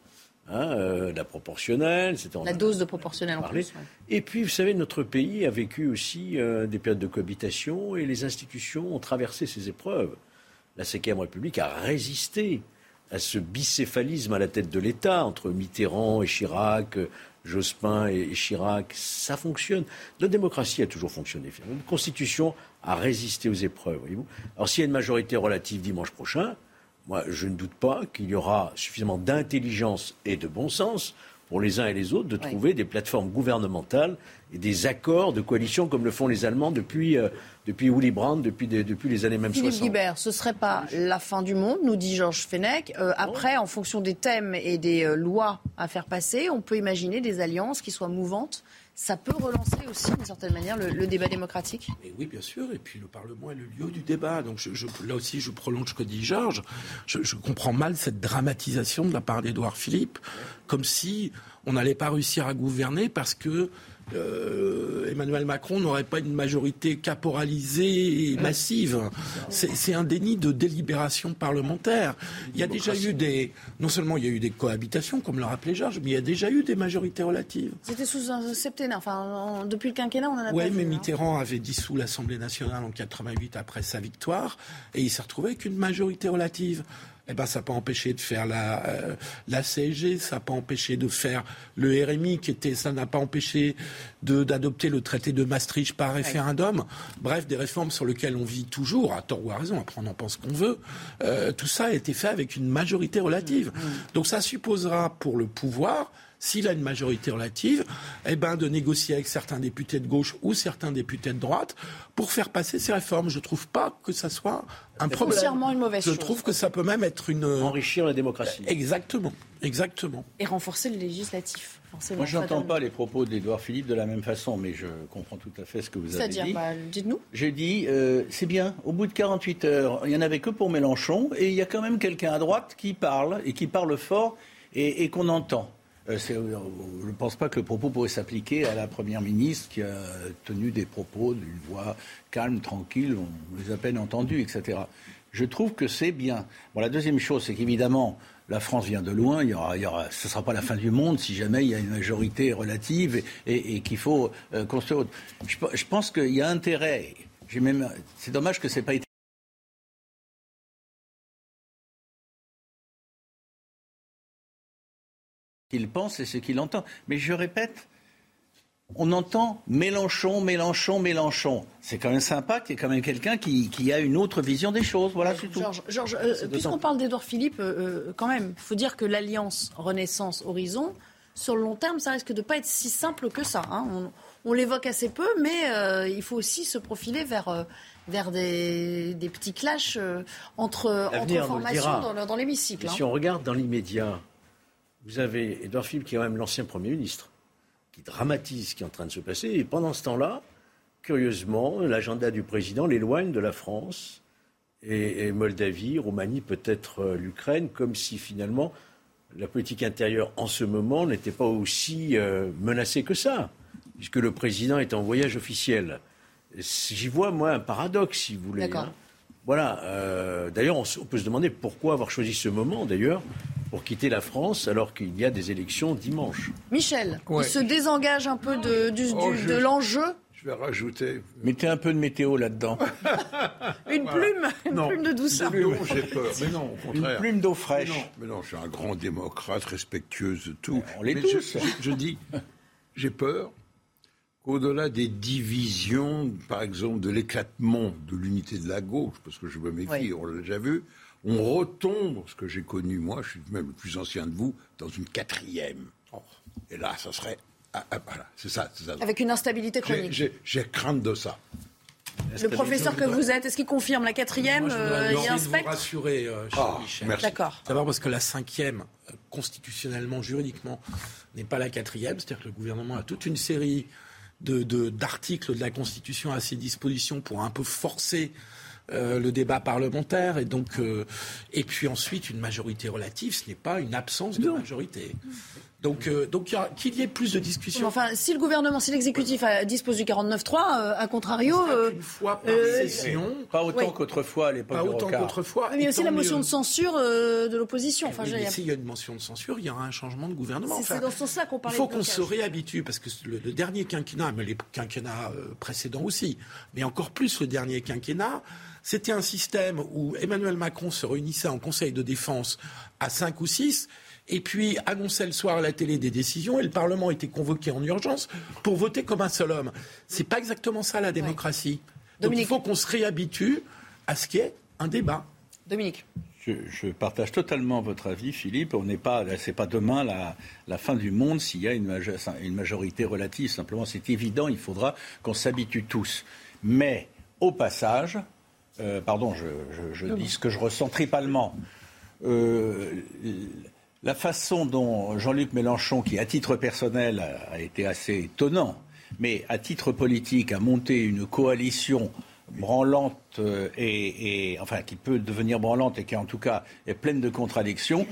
Hein, euh, la proportionnelle, La dose de proportionnelle en plus. Et puis, vous savez, notre pays a vécu aussi des périodes de cohabitation et les institutions ont traversé ces épreuves. La Ve République a résisté à ce bicéphalisme à la tête de l'État entre Mitterrand et Chirac, Jospin et Chirac. Ça fonctionne. Notre démocratie a toujours fonctionné. Notre constitution a résisté aux épreuves. Voyez-vous Alors s'il y a une majorité relative dimanche prochain, moi je ne doute pas qu'il y aura suffisamment d'intelligence et de bon sens pour les uns et les autres de trouver des plateformes gouvernementales et des accords de coalition comme le font les Allemands depuis, euh, depuis Willy Brandt, depuis, depuis les années même Philippe 60. Guibert, ce serait pas la fin du monde, nous dit Georges Fenech. Euh, après, en fonction des thèmes et des euh, lois à faire passer, on peut imaginer des alliances qui soient mouvantes. Ça peut relancer aussi, d'une certaine manière, le, le débat démocratique. Et oui, bien sûr. Et puis le Parlement est le lieu du débat. Donc je, je, là aussi, je prolonge ce que dit Georges. Je, je comprends mal cette dramatisation de la part d'Édouard Philippe, comme si on n'allait pas réussir à gouverner parce que euh, Emmanuel Macron n'aurait pas une majorité caporalisée et massive. C'est un déni de délibération parlementaire. Il y a déjà eu des, non seulement il y a eu des cohabitations, comme le rappelait Georges, mais il y a déjà eu des majorités relatives. C'était sous un septennat, enfin en, depuis le quinquennat, on en a Oui, mais vu, hein. Mitterrand avait dissous l'Assemblée nationale en 88 après sa victoire, et il s'est retrouvé avec une majorité relative. Eh ben, ça n'a pas empêché de faire la, euh, la CSG, ça n'a pas empêché de faire le RMI, qui était, ça n'a pas empêché de- d'adopter le traité de Maastricht par référendum. Bref, des réformes sur lesquelles on vit toujours, à tort ou à raison, après on en pense qu'on veut. Euh, tout ça a été fait avec une majorité relative. Donc ça supposera pour le pouvoir s'il a une majorité relative, eh ben, de négocier avec certains députés de gauche ou certains députés de droite pour faire passer ces réformes. Je ne trouve pas que ça soit un problème. Une mauvaise Je chose. trouve que ça peut même être une... Enrichir la démocratie. Exactement, exactement. Et renforcer le législatif, forcément. Moi, je n'entends pas les propos d'Édouard Philippe de la même façon, mais je comprends tout à fait ce que vous avez C'est-à-dire, dit. bah, dites-nous. J'ai dit, euh, c'est bien, au bout de 48 heures, il n'y en avait que pour Mélenchon, et il y a quand même quelqu'un à droite qui parle, et qui parle fort, et, et qu'on entend. Euh, euh, je ne pense pas que le propos pourrait s'appliquer à la Première ministre qui a tenu des propos d'une voix calme, tranquille, on les a à peine entendus, etc. Je trouve que c'est bien. Bon, la deuxième chose, c'est qu'évidemment, la France vient de loin. Il y aura, ce ne sera pas la fin du monde si jamais il y a une majorité relative et, qu'il faut euh, construire. Je, je pense qu'il y a intérêt. C'est dommage que ce n'ait pas été. Qu'il pense et ce qu'il entend. Mais je répète, on entend Mélenchon, Mélenchon, Mélenchon. C'est quand même sympa qu'il y ait quand même quelqu'un qui, qui a une autre vision des choses. Voilà, c'est tout. Georges, euh, puisqu'on parle d'Édouard Philippe, euh, euh, quand même, il faut dire que l'alliance Renaissance-Horizon, sur le long terme, ça risque de pas être si simple que ça. hein. On, on l'évoque assez peu, mais euh, il faut aussi se profiler vers, vers des, des petits clashs euh, entre, entre formations dans, le- dans l'hémicycle. Hein. si on regarde dans l'immédiat, vous avez Édouard Philippe qui est quand même l'ancien Premier ministre, qui dramatise ce qui est en train de se passer. Et pendant ce temps-là, curieusement, l'agenda du président l'éloigne de la France et, et Moldavie, Roumanie, peut-être euh, l'Ukraine, comme si finalement la politique intérieure en ce moment n'était pas aussi euh, menacée que ça, puisque le président est en voyage officiel. J'y vois, moi, un paradoxe, si vous voulez. D'accord. hein. Voilà. euh, d'ailleurs, on, on peut se demander pourquoi avoir choisi ce moment, d'ailleurs, pour quitter la France alors qu'il y a des élections dimanche. Michel, Ouais. il se désengage un peu de, du- Oh, du- je- de l'enjeu. Je vais rajouter. Mettez un peu de météo là-dedans. Une Voilà. plume, une Non, plume de douceur. Non, j'ai peur. Mais non, au Une contraire. plume d'eau fraîche. Mais non, mais non, je suis un grand démocrate, respectueuse de tout. on l'est Mais tous. Je, je- je dis, j'ai peur qu'au-delà des divisions, par exemple, de l'éclatement de l'unité de la gauche, parce que je me méfie, Oui. on l'a déjà vu, on retombe, ce que j'ai connu, moi, je suis même le plus ancien de vous, dans une quatrième. Et là, ça serait... ah, ah, voilà, c'est ça. c'est ça. Avec une instabilité J'ai- chronique. J'ai crainte de ça. Le professeur que vous êtes, est-ce qu'il confirme la quatrième Moi, je euh, Il essayer de vous inspecte rassurer, euh, cher Michel. merci. D'accord. D'abord parce que la cinquième, euh, constitutionnellement, juridiquement, n'est pas la quatrième. C'est-à-dire que le gouvernement a toute une série de- de- d'articles de, la Constitution à ses dispositions pour un peu forcer euh, le débat parlementaire. Et, donc, euh, et puis ensuite, une majorité relative, ce n'est pas une absence de majorité. Donc, euh, donc il y a- qu'il y ait plus de Mais discussions. Enfin, si le gouvernement, si l'exécutif euh, dispose du 49.3, euh, à contrario, euh, une fois par euh, session, Pas autant Oui. qu'autrefois à l'époque pas de autant qu'autrefois. il y a aussi la motion mieux. de censure euh, de l'opposition. Enfin, mais il a- s'il y a une motion de censure, il y aura un changement de gouvernement. c'est Enfin, dans ce sens-là qu'on il parlait faut qu'on se réhabitue, parce que le, le dernier quinquennat, mais les quinquennats précédents aussi, mais encore plus le dernier quinquennat, c'était un système où Emmanuel Macron se réunissait en Conseil de défense à 5 ou 6, et puis annonçait le soir à la télé des décisions, et le Parlement était convoqué en urgence pour voter comme un seul homme. C'est pas exactement ça la démocratie. Donc il Dominique. faut qu'on se réhabitue à ce qui est un débat. Dominique. Je, partage totalement votre avis, Philippe. On n'est pas, c'est pas demain la, fin du monde s'il y a une, une, majorité relative. Simplement, c'est évident, il faudra qu'on s'habitue tous. Mais au passage, euh, pardon, je, dis ce que je ressens tripalement. Euh, la façon dont Jean-Luc Mélenchon, qui à titre personnel a été assez étonnant, mais à titre politique a monté une coalition branlante euh, et, enfin qui peut devenir branlante et qui en tout cas est pleine de contradictions,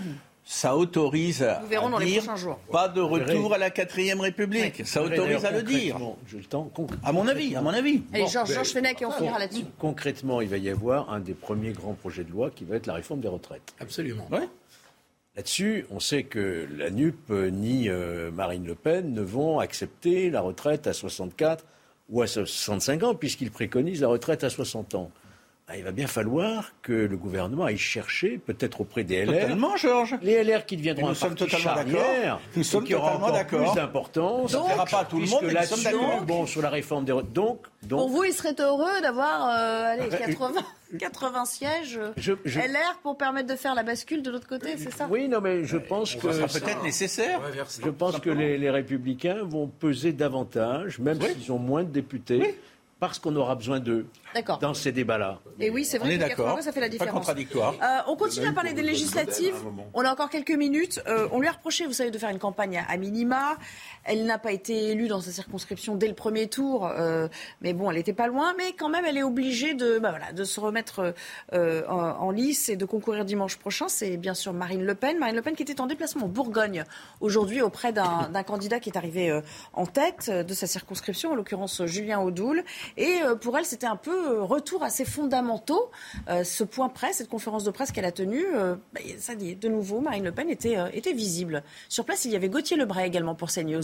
ça autorise à, dire pas de retour à la quatrième République. Ça autorise à le dire. Je le temps, à mon avis, à mon avis. Allez, Georges, Fenech et on finira là-dessus. Concrètement, il va y avoir un des premiers grands projets de loi qui va être la réforme des retraites. Absolument. Là-dessus, on sait que la NUP ni euh, Marine Le Pen ne vont accepter la retraite à 64 ou à 65 ans, puisqu'ils préconisent la retraite à 60 ans. Ah, il va bien falloir que le gouvernement aille chercher, peut-être auprès des LR, totalement, Georges. les LR qui deviendront un parti charnière, nous sommes qui aura encore plus d'importance. Ça ne fera pas à tout le monde, mais nous sommes d'accord. Bon, sur la réforme des donc, donc, pour vous, il serait heureux d'avoir euh, allez, 80, 80 sièges LR pour permettre de faire la bascule de l'autre côté, c'est ça? Oui, non, mais je pense que ça sera peut-être nécessaire. Je pense que les, les, républicains vont peser davantage, même s'ils ont moins de députés parce qu'on aura besoin d'eux dans ces débats-là. Et oui, c'est vrai que ça fait la différence. Pas contradictoire. Euh, on continue à parler des législatives. On a encore quelques minutes. Euh, on lui a reproché, vous savez, de faire une campagne à minima. Elle n'a pas été élue dans sa circonscription dès le premier tour, euh, mais bon, elle n'était pas loin. Mais quand même, elle est obligée de, bah voilà, de se remettre en, en, lice et de concourir dimanche prochain. C'est bien sûr Marine Le Pen. Marine Le Pen qui était en déplacement en Bourgogne aujourd'hui auprès d'un candidat qui est arrivé en tête de sa circonscription, en l'occurrence Julien Audoul. Et pour elle, c'était un peu euh, retour à ses fondamentaux. Euh, ce point presse, cette conférence de presse qu'elle a tenue, euh, bah, ça dit, de nouveau, Marine Le Pen était, était visible. Sur place, il y avait Gauthier Lebray également pour CNews.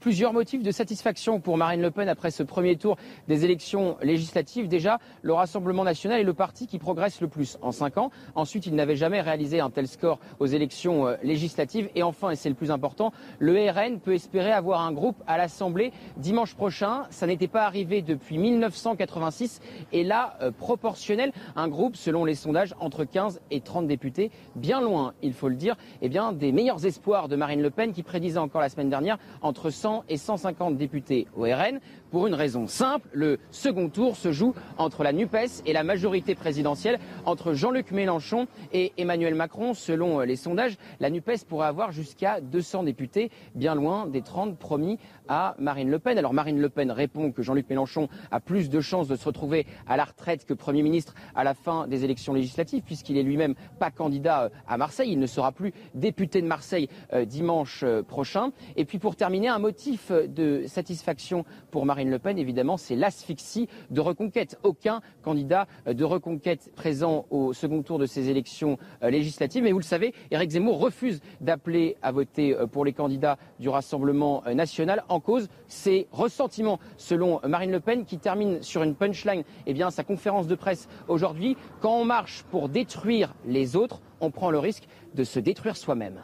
Plusieurs motifs de satisfaction pour Marine Le Pen après ce premier tour des élections législatives. Déjà, le Rassemblement national est le parti qui progresse le plus en cinq ans. Ensuite, il n'avait jamais réalisé un tel score aux élections euh, législatives. Et enfin, et c'est le plus important, le RN peut espérer avoir un groupe à l'Assemblée dimanche prochain. Ça n'était pas arrivé depuis 1986. Et là, euh, proportionnel, un groupe, selon les sondages, entre 15 et 30 députés, bien loin, il faut le dire, eh bien, des meilleurs espoirs de Marine Le Pen qui prédisait encore la semaine dernière entre 100 et 150 députés au RN pour une raison simple. Le second tour se joue entre la NUPES et la majorité présidentielle, entre Jean-Luc Mélenchon et Emmanuel Macron. Selon les sondages, la NUPES pourrait avoir jusqu'à 200 députés, bien loin des 30 promis à Marine Le Pen. Alors Marine Le Pen répond que Jean-Luc Mélenchon a plus de chances de se retrouver à la retraite que Premier ministre à la fin des élections législatives, puisqu'il est lui-même pas candidat euh, à Marseille. Il ne sera plus député de Marseille euh, dimanche euh, prochain. Et puis pour terminer, un motif de satisfaction pour Marine Marine Le Pen, évidemment, c'est l'asphyxie de reconquête. Aucun candidat de reconquête présent au second tour de ces élections euh, législatives. Mais vous le savez, Éric Zemmour refuse d'appeler à voter euh, pour les candidats du Rassemblement euh, national en cause ses ressentiments, selon Marine Le Pen, qui termine sur une punchline eh bien, sa conférence de presse aujourd'hui. Quand on marche pour détruire les autres, on prend le risque de se détruire soi-même.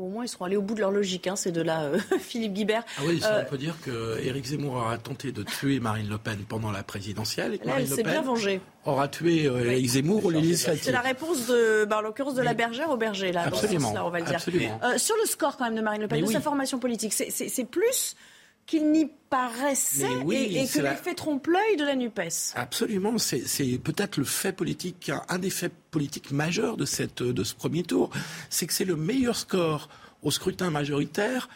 Au moins, ils seront allés au bout de leur logique, hein, ces deux-là, euh, Philippe Guibert. Ah oui, ça, on peut dire qu'Éric Zemmour aura tenté de tuer Marine Le Pen pendant la présidentielle. Et elle s'est bien vengée. Aura tué euh, Éric Zemmour aux législatives. C'est la réponse, de, bah, en l'occurrence, de la bergère au berger, là. Absolument. on va le dire. Euh, sur le score, quand même, de Marine Le Pen, de sa formation politique, c'est plus qu'il n'y paraissait et, que l'effet trompe-l'œil de la NUPES. Absolument, c'est peut-être le fait politique, un des faits politiques majeurs de, cette, de ce premier tour, c'est que c'est le meilleur score au scrutin majoritaire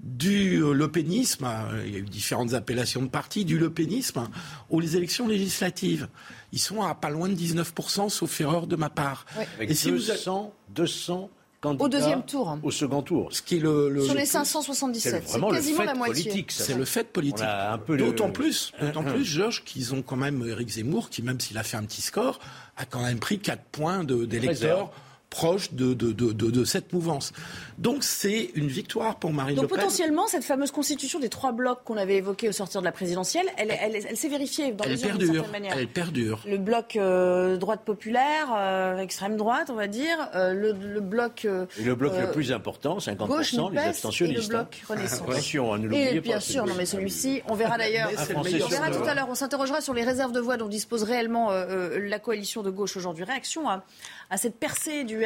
du euh, lepénisme, euh, il y a eu différentes appellations de partis, du lepénisme aux élections législatives. Ils sont à pas loin de 19%, sauf erreur de ma part. Et si 200, 200 au deuxième tour. Au second tour. Ce qui est le, Sur les 577, c'est quasiment la moitié. C'est le fait politique. D'autant plus, d'autant plus, Georges, qu'ils ont quand même Éric Zemmour, qui même s'il a fait un petit score, a quand même pris 4 points d'électeurs proche de, de, de, de, cette mouvance. Donc c'est une victoire pour Marine Donc, Le Pen. Donc potentiellement, cette fameuse constitution des trois blocs qu'on avait évoquée au sortir de la présidentielle, elle, elle, elle, s'est vérifiée dans elle les perdure, certaine manière. Elle perdure. Le bloc euh, droite populaire, euh, extrême droite, on va dire, euh, le, le, bloc... et le bloc le plus important, 50%, gauche, les abstentionnistes. Et le bloc Renaissance. Attention, hein, ne Et bien sûr, non mais celui-ci, on verra d'ailleurs. On verra tout à l'heure, on s'interrogera sur les réserves de voix dont dispose réellement la coalition de gauche aujourd'hui. Réaction à, à cette percée du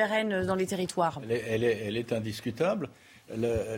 Dans les territoires Elle est, indiscutable.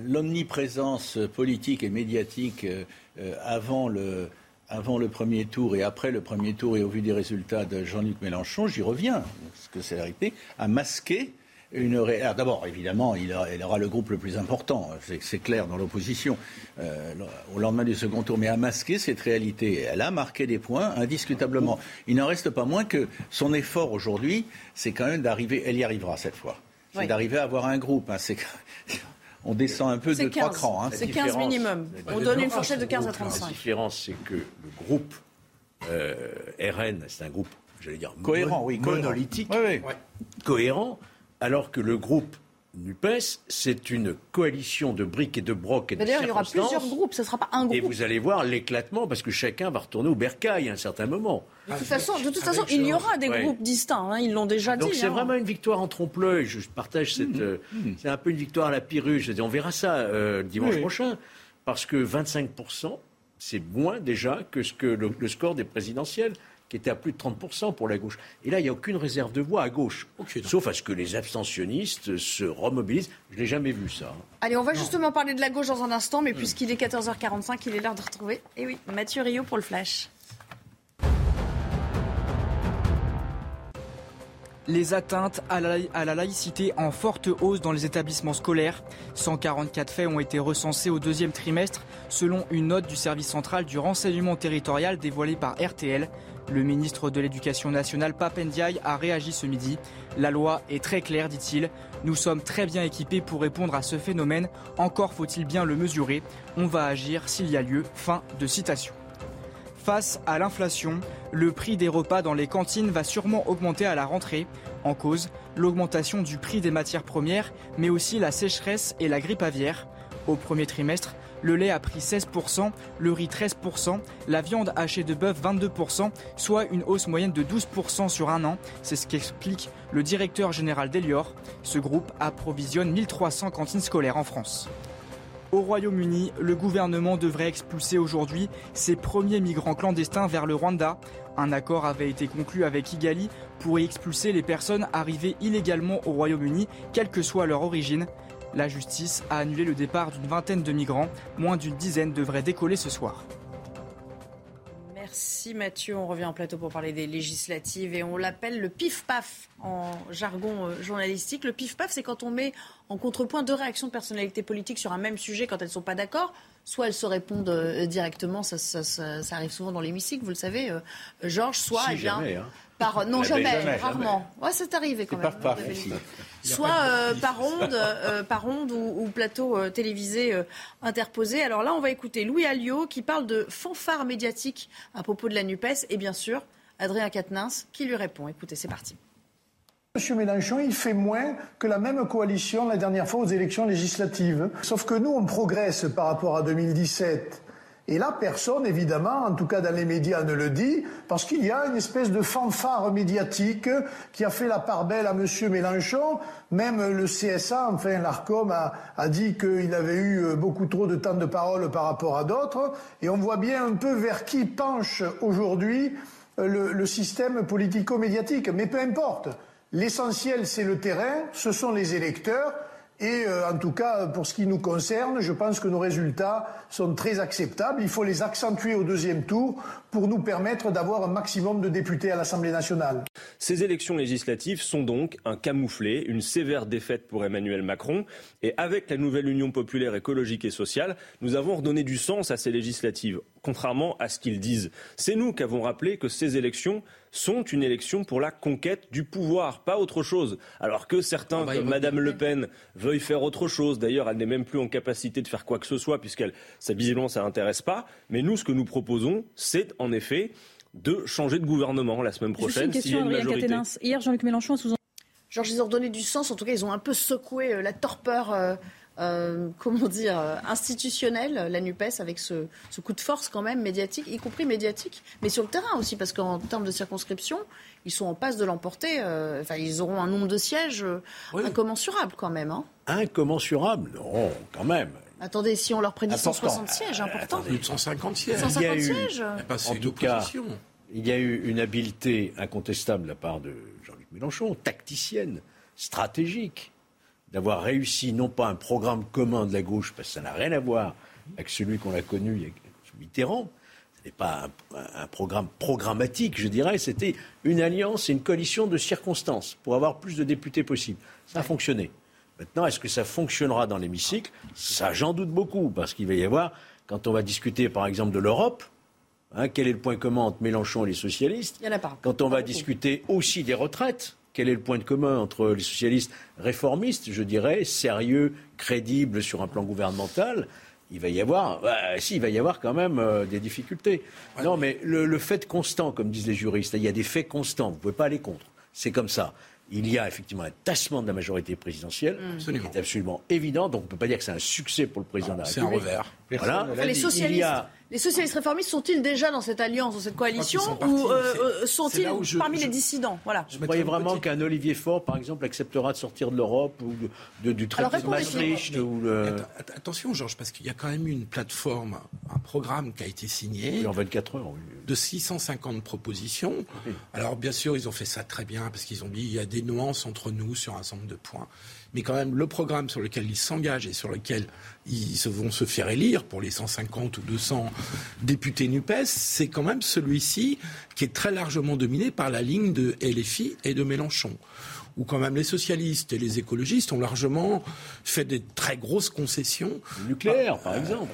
L'omniprésence politique et médiatique euh, avant, le, avant le premier tour et après le premier tour et au vu des résultats de Jean-Luc Mélenchon, j'y reviens, parce que c'est la réalité, a masqué une ré... D'abord, évidemment, il aura, il aura, le groupe le plus important, c'est clair dans l'opposition, euh, au lendemain du second tour, mais a masqué cette réalité. Elle a marqué des points, indiscutablement. Il n'en reste pas moins que son effort aujourd'hui, c'est quand même d'arriver, elle y arrivera cette fois, c'est oui. d'arriver à avoir un groupe. Hein, on descend un peu de 15, trois crans. Hein. C'est 15 minimum. On donne une fourchette de 15 à 35. La différence, c'est que le groupe euh, RN, c'est un groupe, j'allais dire, cohérent, oui, monolithique, oui, oui. cohérent, alors que le groupe NUPES, c'est une coalition de briques et de brocs et de D'ailleurs, il y aura plusieurs groupes, ce ne sera pas un groupe. Et vous allez voir l'éclatement, parce que chacun va retourner au bercail à un certain moment. De toute façon, de toute façon il y aura des ouais. groupes distincts, hein, ils l'ont déjà Donc dit. c'est hein. vraiment une victoire en trompe-l'œil. Je partage cette. Euh, c'est un peu une victoire à la Pyrrhus. On verra ça euh, dimanche Oui. prochain. Parce que 25%, c'est moins déjà que, ce que le, le score des présidentielles qui était à plus de 30% pour la gauche. Et là, il n'y a aucune réserve de voix à gauche. Sauf à ce que les abstentionnistes se remobilisent. Je n'ai jamais vu ça. hein. Allez, on va justement parler de la gauche dans un instant, mais puisqu'il est 14h45, il est l'heure de retrouver, et oui, Mathieu Rio pour le flash. Les atteintes à la, à la, laïcité en forte hausse dans les établissements scolaires. 144 faits ont été recensés au deuxième trimestre, selon une note du service central du renseignement territorial dévoilée par RTL. Le ministre de l'Éducation nationale, Papendiaï, a réagi ce midi. La loi est très claire, dit-il. Nous sommes très bien équipés pour répondre à ce phénomène. Encore faut-il bien le mesurer. On va agir s'il y a lieu. Fin de citation. Face à l'inflation, le prix des repas dans les cantines va sûrement augmenter à la rentrée. En cause, l'augmentation du prix des matières premières, mais aussi la sécheresse et la grippe aviaire. Au premier trimestre, le lait a pris 16%, le riz 13%, la viande hachée de bœuf 22%, soit une hausse moyenne de 12% sur un an. C'est ce qu'explique le directeur général d'Elior. Ce groupe approvisionne 1300 cantines scolaires en France. Au Royaume-Uni, le gouvernement devrait expulser aujourd'hui ses premiers migrants clandestins vers le Rwanda. Un accord avait été conclu avec Kigali pour y expulser les personnes arrivées illégalement au Royaume-Uni, quelle que soit leur origine. La justice a annulé le départ d'une vingtaine de migrants. Moins d'une dizaine devraient décoller ce soir. Merci Mathieu. On revient en plateau pour parler des législatives et on l'appelle le pif-paf en jargon euh, journalistique. Le pif-paf, c'est quand on met en contrepoint deux réactions de personnalités politiques sur un même sujet quand elles ne sont pas d'accord. Soit elles se répondent euh, directement, ça, ça, ça, ça arrive souvent dans l'hémicycle, vous le savez, euh, Georges, soit Si, eh bien, jamais, hein. Par non Jamais, jamais, jamais, rarement. Ouais, c'est arrivé quand même. dit. Soit euh, par onde, euh, par onde ou, ou plateau euh, télévisé euh, interposé. Alors là, on va écouter Louis Alliot qui parle de fanfare médiatique à propos de la Nupes et bien sûr Adrien Quatennens qui lui répond. Écoutez, c'est parti. Monsieur Mélenchon, il fait moins que la même coalition la dernière fois aux élections législatives. Sauf que nous, on progresse par rapport à 2017. Et là, personne, évidemment, en tout cas dans les médias, ne le dit, parce qu'il y a une espèce de fanfare médiatique qui a fait la part belle à Monsieur Mélenchon. Même le CSA, enfin l'ARCOM, a, dit qu'il avait eu beaucoup trop de temps de parole par rapport à d'autres. Et on voit bien un peu vers qui penche aujourd'hui le, le système politico-médiatique. Mais peu importe. L'essentiel, c'est le terrain, ce sont les électeurs. Et euh, en tout cas, pour ce qui nous concerne, je pense que nos résultats sont très acceptables. Il faut les accentuer au deuxième tour pour nous permettre d'avoir un maximum de députés à l'Assemblée nationale. Ces élections législatives sont donc un camouflet, une sévère défaite pour Emmanuel Macron. Et avec la nouvelle Union populaire écologique et sociale, nous avons redonné du sens à ces législatives, contrairement à ce qu'ils disent. C'est nous qui avons rappelé que ces élections sont une élection pour la conquête du pouvoir, pas autre chose. Alors que certains, comme Madame Le Pen, veuillent faire autre chose. D'ailleurs, elle n'est même plus en capacité de faire quoi que ce soit, puisqu'elle, ça visiblement, ça l'intéresse pas. Mais nous, ce que nous proposons, c'est en effet de changer de gouvernement la semaine Juste prochaine une question, s'il y a une majorité. Hier, Jean-Luc Mélenchon a sous Georges, ils ont donné du sens. En tout cas, ils ont un peu secoué la torpeur euh, comment dire, euh, institutionnelle, la NUPES, avec ce, coup de force quand même médiatique, y compris médiatique, mais sur le terrain aussi, parce qu'en termes de circonscription, ils sont en passe de l'emporter. Euh, enfin, ils auront un nombre de sièges incommensurable quand même. Hein. Incommensurable Non, quand même. Attendez, si on leur prédit 160 sièges, important. Plus de 150 sièges. 150 sièges. en tout cas, il y a eu une habileté incontestable de la part de Jean-Luc Mélenchon, tacticienne, stratégique d'avoir réussi non pas un programme commun de la gauche, parce que ça n'a rien à voir avec celui qu'on a connu avec Mitterrand, ce n'est pas un, programme programmatique, je dirais, c'était une alliance et une coalition de circonstances pour avoir plus de députés possible. Ça a fonctionné. Maintenant, est-ce que ça fonctionnera dans l'hémicycle? Ça, j'en doute beaucoup, parce qu'il va y avoir, quand on va discuter par exemple de l'Europe, hein, quel est le point commun entre Mélenchon et les socialistes? Il y en a pas. Quand on va discuter aussi des retraites, quel est le point de commun entre les socialistes réformistes, je dirais, sérieux, crédibles sur un plan gouvernemental? Il va y avoir, bah, si, il va y avoir quand même euh, des difficultés. Non, mais le, fait constant, comme disent les juristes, il y a des faits constants, vous ne pouvez pas aller contre. C'est comme ça. Il y a effectivement un tassement de la majorité présidentielle, qui est absolument évident. Donc on ne peut pas dire que c'est un succès pour le président de la République. C'est un revers. Voilà. les socialistes, les socialistes réformistes sont-ils déjà dans cette alliance, dans cette coalition, ou euh, euh, sont-ils parmi les dissidents voilà. Vous croyez vraiment qu'un Olivier Faure, par exemple, acceptera de sortir de l'Europe ou de, du traité de Maastricht Attention, Georges, parce qu'il y a quand même eu une plateforme, un programme qui a été signé. en 24 heures. De 650 propositions. Alors, bien sûr, ils ont fait ça très bien, parce qu'ils ont dit il y a des nuances entre nous sur un certain nombre de points mais quand même le programme sur lequel ils s'engagent et sur lequel ils vont se faire élire pour les 150 ou 200 députés NUPES, c'est quand même celui-ci qui est très largement dominé par la ligne de LFI et de Mélenchon où quand même les socialistes et les écologistes ont largement fait des très grosses concessions. Le nucléaire, par exemple.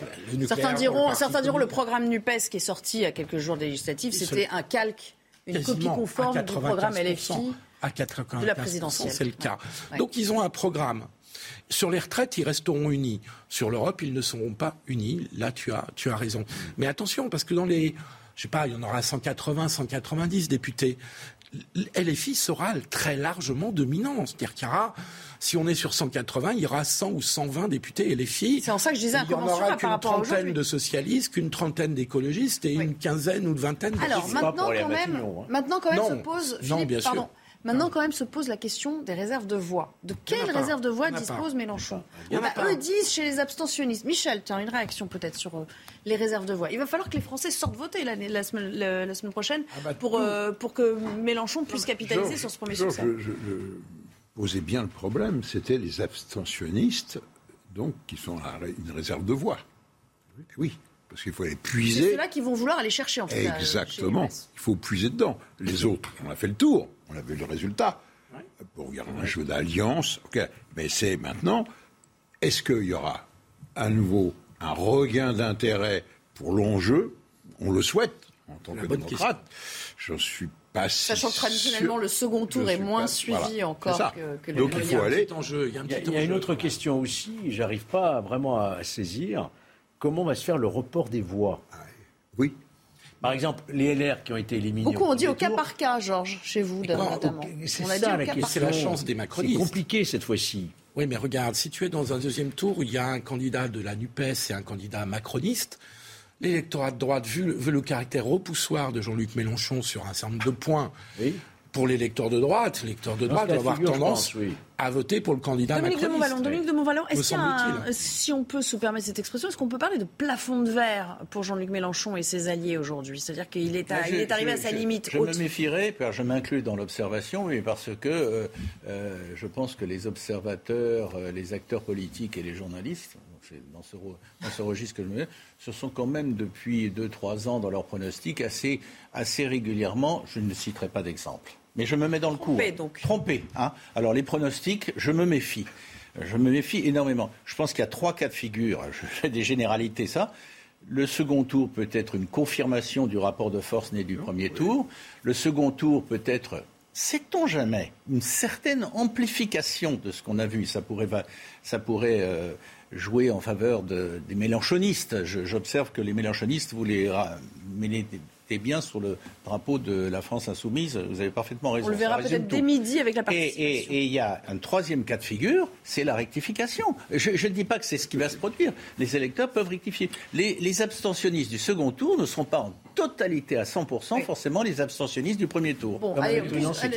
certains diront, certains diront le programme NUPES qui est sorti il y a quelques jours des législatives, c'était un calque, une copie conforme du programme LFI à 95%, c'est le cas. Donc ils ont un programme. Sur les retraites, ils resteront unis. Sur l'Europe, ils ne seront pas unis. Là, tu as, tu as raison. Mais attention, parce que dans les, je sais pas, il y en aura 180, 190 députés. LFI sera très largement dominant. C'est-à-dire qu'il y aura, si on est sur 180, il y aura 100 ou 120 députés LFI. C'est en ça que je disais Il y en aura qu'une trentaine de socialistes, qu'une trentaine d'écologistes et une quinzaine ou de vingtaine de Alors maintenant quand, même, hein. maintenant quand même, se pose, non, bien sûr. Maintenant, quand même, se pose la question des réserves de voix. De quelles réserves de voix dispose Mélenchon Eux disent chez les abstentionnistes. Michel, tiens, une réaction peut-être sur euh, les réserves de voix. Il va falloir que les Français sortent voter la, la, semaine, la, semaine, prochaine ah bah, pour, euh, pour que Mélenchon puisse capitaliser sur ce premier succès. Je, je, posais bien le problème. C'était les abstentionnistes donc, qui sont une réserve de voix. Oui, parce qu'il faut aller puiser. C'est ceux-là qui vont vouloir aller chercher, en tout Exactement. Il faut puiser dedans. Les autres, on a fait le tour. On a vu le résultat. Il y aura un jeu d'alliance. Ok. Mais c'est maintenant, est-ce qu'il y aura à nouveau un regain d'intérêt pour l'enjeu? On le souhaite en tant que démocrate. Je suis pas Sachant que traditionnellement, le second tour est moins suivi encore que, que, Donc il faut aller. Il y a, une autre question aussi, j'arrive pas vraiment à saisir comment va se faire le report des voix? Oui. Par exemple, les LR qui ont été éliminés. Beaucoup ont dit au cas par cas, Georges, chez vous, notamment. C'est ça la question. C'est la chance des macronistes. C'est compliqué cette fois-ci. Oui, mais regarde, si tu es dans un deuxième tour où il y a un candidat de la NUPES et un candidat macroniste, l'électorat de droite, vu, le caractère repoussoir de Jean-Luc Mélenchon sur un certain nombre de points, oui pour l'électeur de droite, l'électeur de droite va avoir tendance à voter pour le candidat Dominique de Montvalon, Dominique de Montvalon, est-ce qu'il y a si on peut se permettre cette expression, est-ce qu'on peut parler de plafond de verre pour Jean-Luc Mélenchon et ses alliés aujourd'hui? C'est-à-dire qu'il est, est, arrivé à sa limite je, je me méfierais, car je m'inclus dans l'observation, mais parce que euh, euh, je pense que les observateurs, euh, les acteurs politiques et les journalistes, dans ce, dans ce registre que je me ce sont quand même depuis 2-3 ans dans leurs pronostics assez, assez régulièrement, je ne citerai pas d'exemple mais je me mets dans le coup. Trompé, donc. Trompé. Hein. Alors, les pronostics, je me méfie. Je me méfie énormément. Je pense qu'il y a trois cas de figure. Je fais des généralités, ça. Le second tour peut être une confirmation du rapport de force né du premier tour. Le second tour peut être, sait-on jamais, une certaine amplification de ce qu'on a vu. Ça pourrait, ça pourrait euh, jouer en faveur des mélanchonistes. J'observe que les mélanchonistes, vous est bien sur le drapeau de la France insoumise. Vous avez parfaitement raison. On le verra peut-être dès midi avec la participation. Et il y a un troisième cas de figure, c'est la rectification. Je ne dis pas que c'est ce qui va se produire. Les électeurs peuvent rectifier. Les, abstentionnistes du second tour ne seront pas en totalité à 100% forcément les abstentionnistes du premier tour. Bon, allez,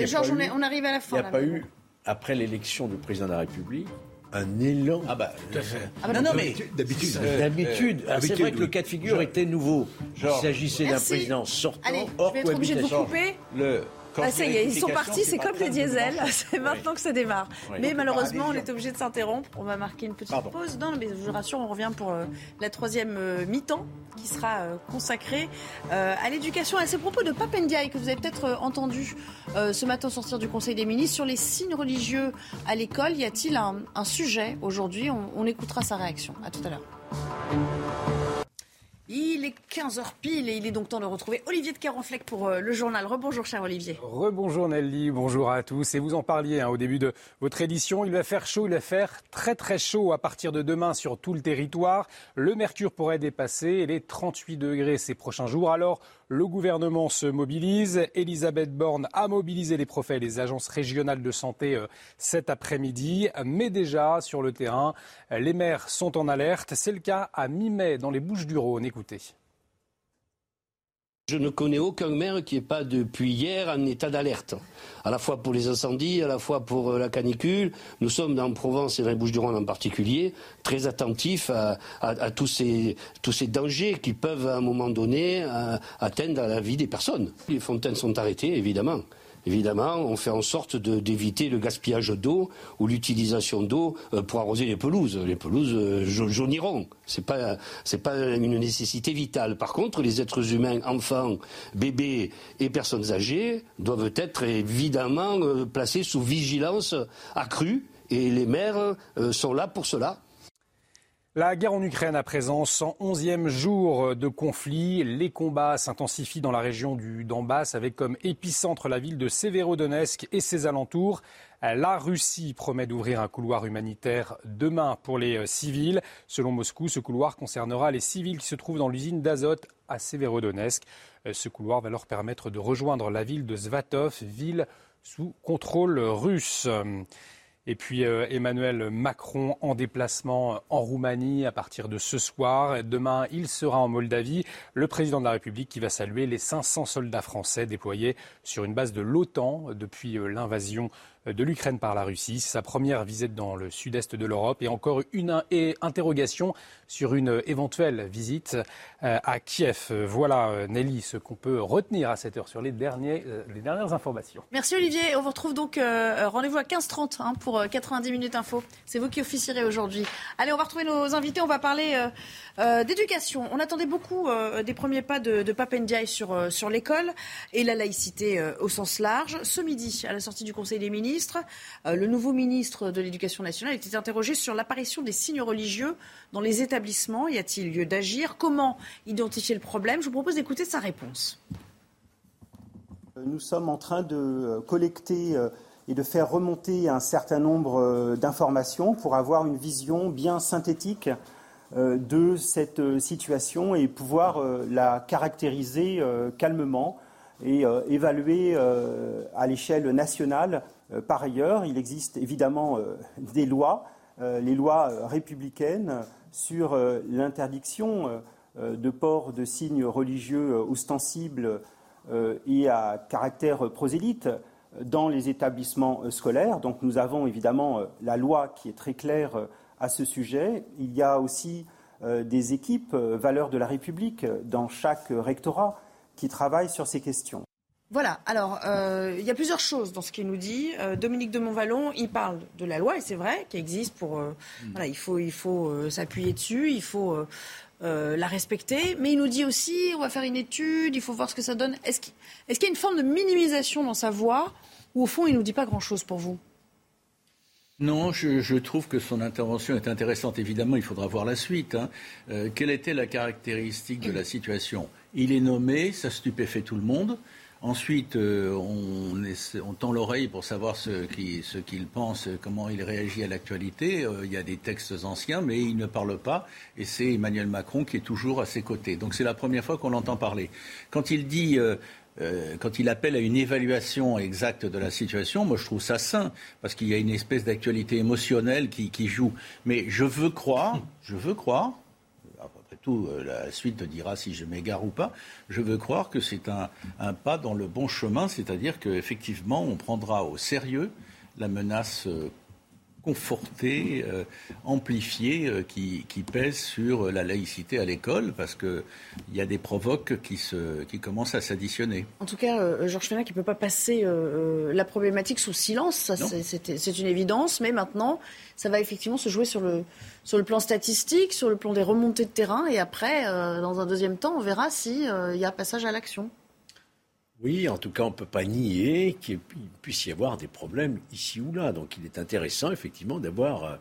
Georges, on, arrive à la fin. Il n'y a pas eu, après l'élection du président de la République, un élan. Ah bah, tout à fait. Ah bah non, non, mais d'habitude. D'habitude. c'est vrai que le cas de figure était nouveau. Il s'agissait d'un président sortant. Allez, je vais être obligé de vous couper. Le ah, ça y est, ils sont partis, c'est comme les diesels, c'est maintenant que ça démarre. mais malheureusement, on est obligé de s'interrompre. On va marquer une petite pause. Non, mais je vous rassure, on revient pour euh, la troisième euh, mi-temps qui sera euh, consacrée à l'éducation. À ces propos de Papendiaï que vous avez peut-être entendu ce matin sortir du Conseil des ministres sur les signes religieux à l'école, y a-t-il un, sujet aujourd'hui? On, on écoutera sa réaction. À tout à l'heure. Il est 15h pile et il est donc temps de retrouver Olivier de Caronfleck pour euh, le journal. Rebonjour cher Olivier. Rebonjour Nelly, bonjour à tous. Et vous en parliez hein, au début de votre édition, il va faire chaud, il va faire très très chaud à partir de demain sur tout le territoire. Le mercure pourrait dépasser les 38 degrés ces prochains jours. Alors le gouvernement se mobilise. Elisabeth Borne a mobilisé les préfets et les agences régionales de santé euh, cet après-midi. Mais déjà, sur le terrain, les maires sont en alerte. C'est le cas à mi-mai dans les Bouches-du-Rhône. Écoutez. Je ne connais aucun maire qui n'est pas depuis hier en état d'alerte, à la fois pour les incendies, à la fois pour euh, la canicule. Nous sommes dans Provence et dans les Bouches-du-Rhône en particulier très attentifs à, tous, ces, dangers qui peuvent à un moment donné euh, atteindre la vie des personnes. Les fontaines sont arrêtées, évidemment. Évidemment, on fait en sorte d'éviter le gaspillage d'eau ou l'utilisation d'eau euh, pour arroser les pelouses. Les pelouses euh, jauniront. C'est pas pas une nécessité vitale. Par contre, les êtres humains, enfants, bébés et personnes âgées doivent être évidemment euh, placés sous vigilance accrue et les maires sont là pour cela. La guerre en Ukraine à présent, 111e jour de conflit. Les combats s'intensifient dans la région du Donbass avec comme épicentre la ville de Severodonetsk et ses alentours. La Russie promet d'ouvrir un couloir humanitaire demain pour les euh, civils. Selon Moscou, ce couloir concernera les civils qui se trouvent dans l'usine d'azote à Severodonetsk. Euh, ce couloir va leur permettre de rejoindre la ville de Svatov, ville sous contrôle russe. Et puis euh, Emmanuel Macron en déplacement en Roumanie à partir de ce soir. Demain, il sera en Moldavie. Le président de la République qui va saluer les 500 soldats français déployés sur une base de l'OTAN depuis euh, l'invasion de l'Ukraine par la Russie. Sa première visite dans le sud-est de l'Europe et encore une interrogation sur une éventuelle visite euh, à Kiev. Voilà, euh, Nelly, ce qu'on peut retenir à cette heure sur les, derniers, euh, dernières informations. Merci Olivier. On vous retrouve donc rendez-vous à 15h30 hein, pour 90 minutes info. C'est vous qui officierez aujourd'hui. Allez, on va retrouver nos invités. On va parler d'éducation. On attendait beaucoup des premiers pas de, de sur, sur l'école et la laïcité au sens large. Ce midi, à la sortie du Conseil des ministres, euh, le nouveau ministre de l'Éducation nationale était interrogé sur l'apparition des signes religieux dans les établissements. Y a-t-il lieu d'agir? Comment identifier le problème? Je vous propose d'écouter sa réponse. Nous sommes en train de euh, collecter euh, et de faire remonter un certain nombre d'informations pour avoir une vision bien synthétique de cette situation et pouvoir la caractériser calmement et évaluer à l'échelle nationale euh, par ailleurs, il existe évidemment euh, des lois, euh, les lois républicaines sur l'interdiction de port de signes religieux ostensibles et à caractère prosélyte dans les établissements scolaires. Donc nous avons évidemment la loi qui est très claire à ce sujet. Il y a aussi des équipes valeurs de la République dans chaque rectorat qui travaillent sur ces questions. Voilà, alors euh, il y a plusieurs choses dans ce qu'il nous dit. Euh, Dominique de Montvalon, il parle de la loi, et c'est vrai, qui existe pour... Euh, mm. Voilà, il faut, il faut s'appuyer dessus, il faut la respecter, mais il nous dit aussi, on va faire une étude, il faut voir ce que ça donne. Est-ce qu'il y a une forme de minimisation dans sa voix, ou au fond, il ne nous dit pas grand-chose pour vous? Non, je, trouve que son intervention est intéressante. Évidemment, il faudra voir la suite. Hein. quelle était la caractéristique de la situation? Il est nommé, ça stupéfait tout le monde. Ensuite, euh, on, tend l'oreille pour savoir ce qu'il pense, comment il réagit à l'actualité. Euh, il y a des textes anciens, mais il ne parle pas. Et c'est Emmanuel Macron qui est toujours à ses côtés. Donc c'est la première fois qu'on l'entend parler. Quand il dit... Euh, quand il appelle à une évaluation exacte de la situation, moi je trouve ça sain, parce qu'il y a une espèce d'actualité émotionnelle qui, qui, joue. Mais je veux croire, je veux croire tout, euh, la suite dira si je m'égare ou pas. Je veux croire que c'est un, pas dans le bon chemin, c'est-à-dire qu'effectivement, on prendra au sérieux la menace euh, confortée, euh, amplifiée, qui, pèse sur la laïcité à l'école, parce qu'il y a des provoques qui, se, qui commencent à s'additionner. En tout cas, Georges Fenech qui ne peut pas passer la problématique sous silence, c'est une évidence, mais maintenant, ça va effectivement se jouer sur le, sur le plan statistique, sur le plan des remontées de terrain, et après, euh, dans un deuxième temps, on verra s'il euh, y a passage à l'action. Oui, en tout cas, on ne peut pas nier qu'il puisse y avoir des problèmes ici ou là. Donc il est intéressant, effectivement, d'avoir euh,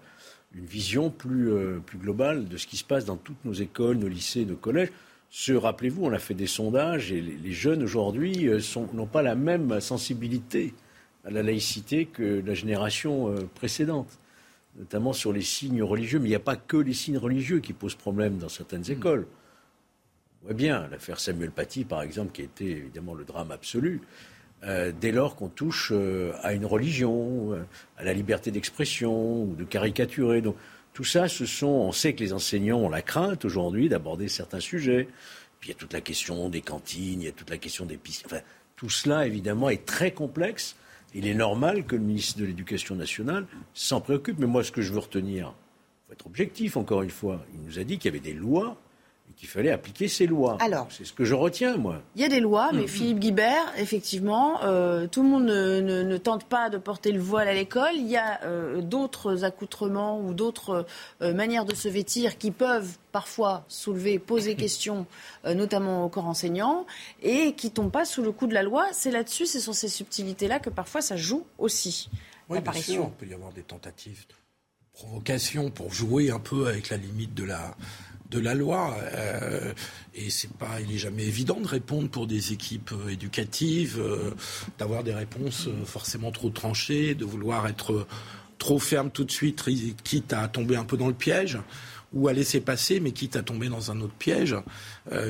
une vision plus, plus globale de ce qui se passe dans toutes nos écoles, nos lycées, nos collèges. Ce, rappelez-vous, on a fait des sondages et les, jeunes aujourd'hui n'ont pas la même sensibilité à la laïcité que la génération précédente notamment sur les signes religieux. Mais il n'y a pas que les signes religieux qui posent problème dans certaines hmm. écoles. On voit bien l'affaire Samuel Paty, par exemple, qui était évidemment le drame absolu. Euh, dès lors qu'on touche euh, à une religion, euh, à la liberté d'expression ou de caricaturer. Donc, tout ça, ce sont. On sait que les enseignants ont la crainte aujourd'hui d'aborder certains sujets. Puis il y a toute la question des cantines, il y a toute la question des piscines. Enfin, tout cela, évidemment, est très complexe. Il est normal que le ministre de l'Éducation nationale s'en préoccupe. Mais moi, ce que je veux retenir, il faut être objectif, encore une fois. Il nous a dit qu'il y avait des lois qu'il fallait appliquer ces lois. Alors, c'est ce que je retiens, moi. Il y a des lois, mais mm. Philippe Guibert, effectivement, euh, tout le monde ne, tente pas de porter le voile à l'école. Il y a euh, d'autres accoutrements ou d'autres euh, manières de se vêtir qui peuvent parfois soulever, poser question, notamment au corps enseignant, et qui ne tombent pas sous le coup de la loi. C'est là-dessus, c'est sur ces subtilités-là que parfois ça joue aussi. Oui, bien sûr, il peut y avoir des tentatives provocation pour jouer un peu avec la limite de la de la loi. Euh, et c'est pas, il n'est jamais évident de répondre pour des équipes euh, éducatives, euh, d'avoir des réponses forcément trop tranchées, de vouloir être trop ferme tout de suite, quitte à tomber un peu dans le piège ou à laisser passer, mais quitte à tomber dans un autre piège,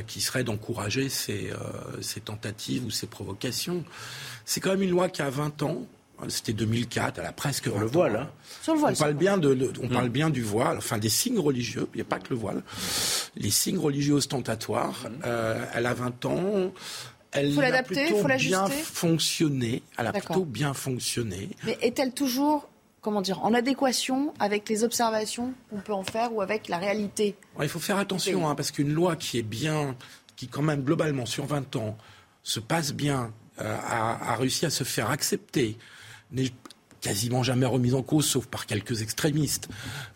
qui serait d'encourager ces, ces, tentatives ou ces provocations. C'est quand même une loi qui a 20 ans, c'était 2004, elle a presque le voile. Hein. Sur le voile. On parle bien de, on parle bien du voile, enfin des signes religieux. Il n'y a pas que le voile. Les signes religieux ostentatoires. Euh, elle a 20 ans. Elle faut l'adapter, il faut bien fonctionné. Elle a plutôt bien fonctionné. Mais est-elle toujours comment dire, en adéquation avec les observations qu'on peut en faire ou avec la réalité? Il faut faire attention, hein, parce qu'une loi qui est bien, qui quand même globalement sur 20 ans se passe bien, euh, a, a, réussi à se faire accepter n'est quasiment jamais remise en cause, sauf par quelques extrémistes.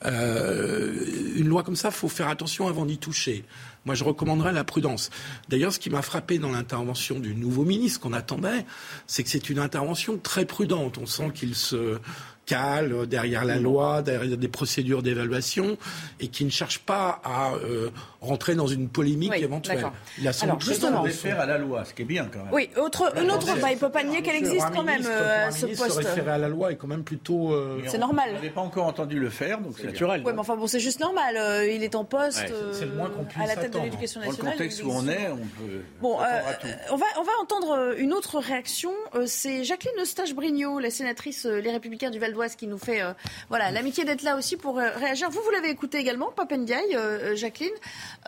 Euh, une loi comme ça, il faut faire attention avant d'y toucher. Moi, je recommanderais la prudence. D'ailleurs, ce qui m'a frappé dans l'intervention du nouveau ministre qu'on attendait, c'est que c'est une intervention très prudente. On sent qu'il se cale derrière la loi, derrière des procédures d'évaluation, et qui ne cherche pas à euh, rentrer dans une polémique éventuelle. Il a Alors, justement, référer à la loi, ce qui est bien quand même. Oui, autre, une autre, bah, il ne peut pas nier qu'elle existe quand même, euh, ce poste. Se référer à la loi est quand même plutôt. Euh, c'est normal. Je n'ai pas encore entendu le faire, donc c'est naturel. Oui, mais enfin bon, c'est juste normal. il est en poste à la tête de l'éducation nationale. Dans le contexte où on est, on peut. Bon, on va on va entendre une autre réaction. C'est Jacqueline Eustache-Brignot, la sénatrice Les Républicains du Val qui nous fait euh, voilà l'amitié d'être là aussi pour euh, réagir. Vous, vous l'avez écouté également, Papendiaï,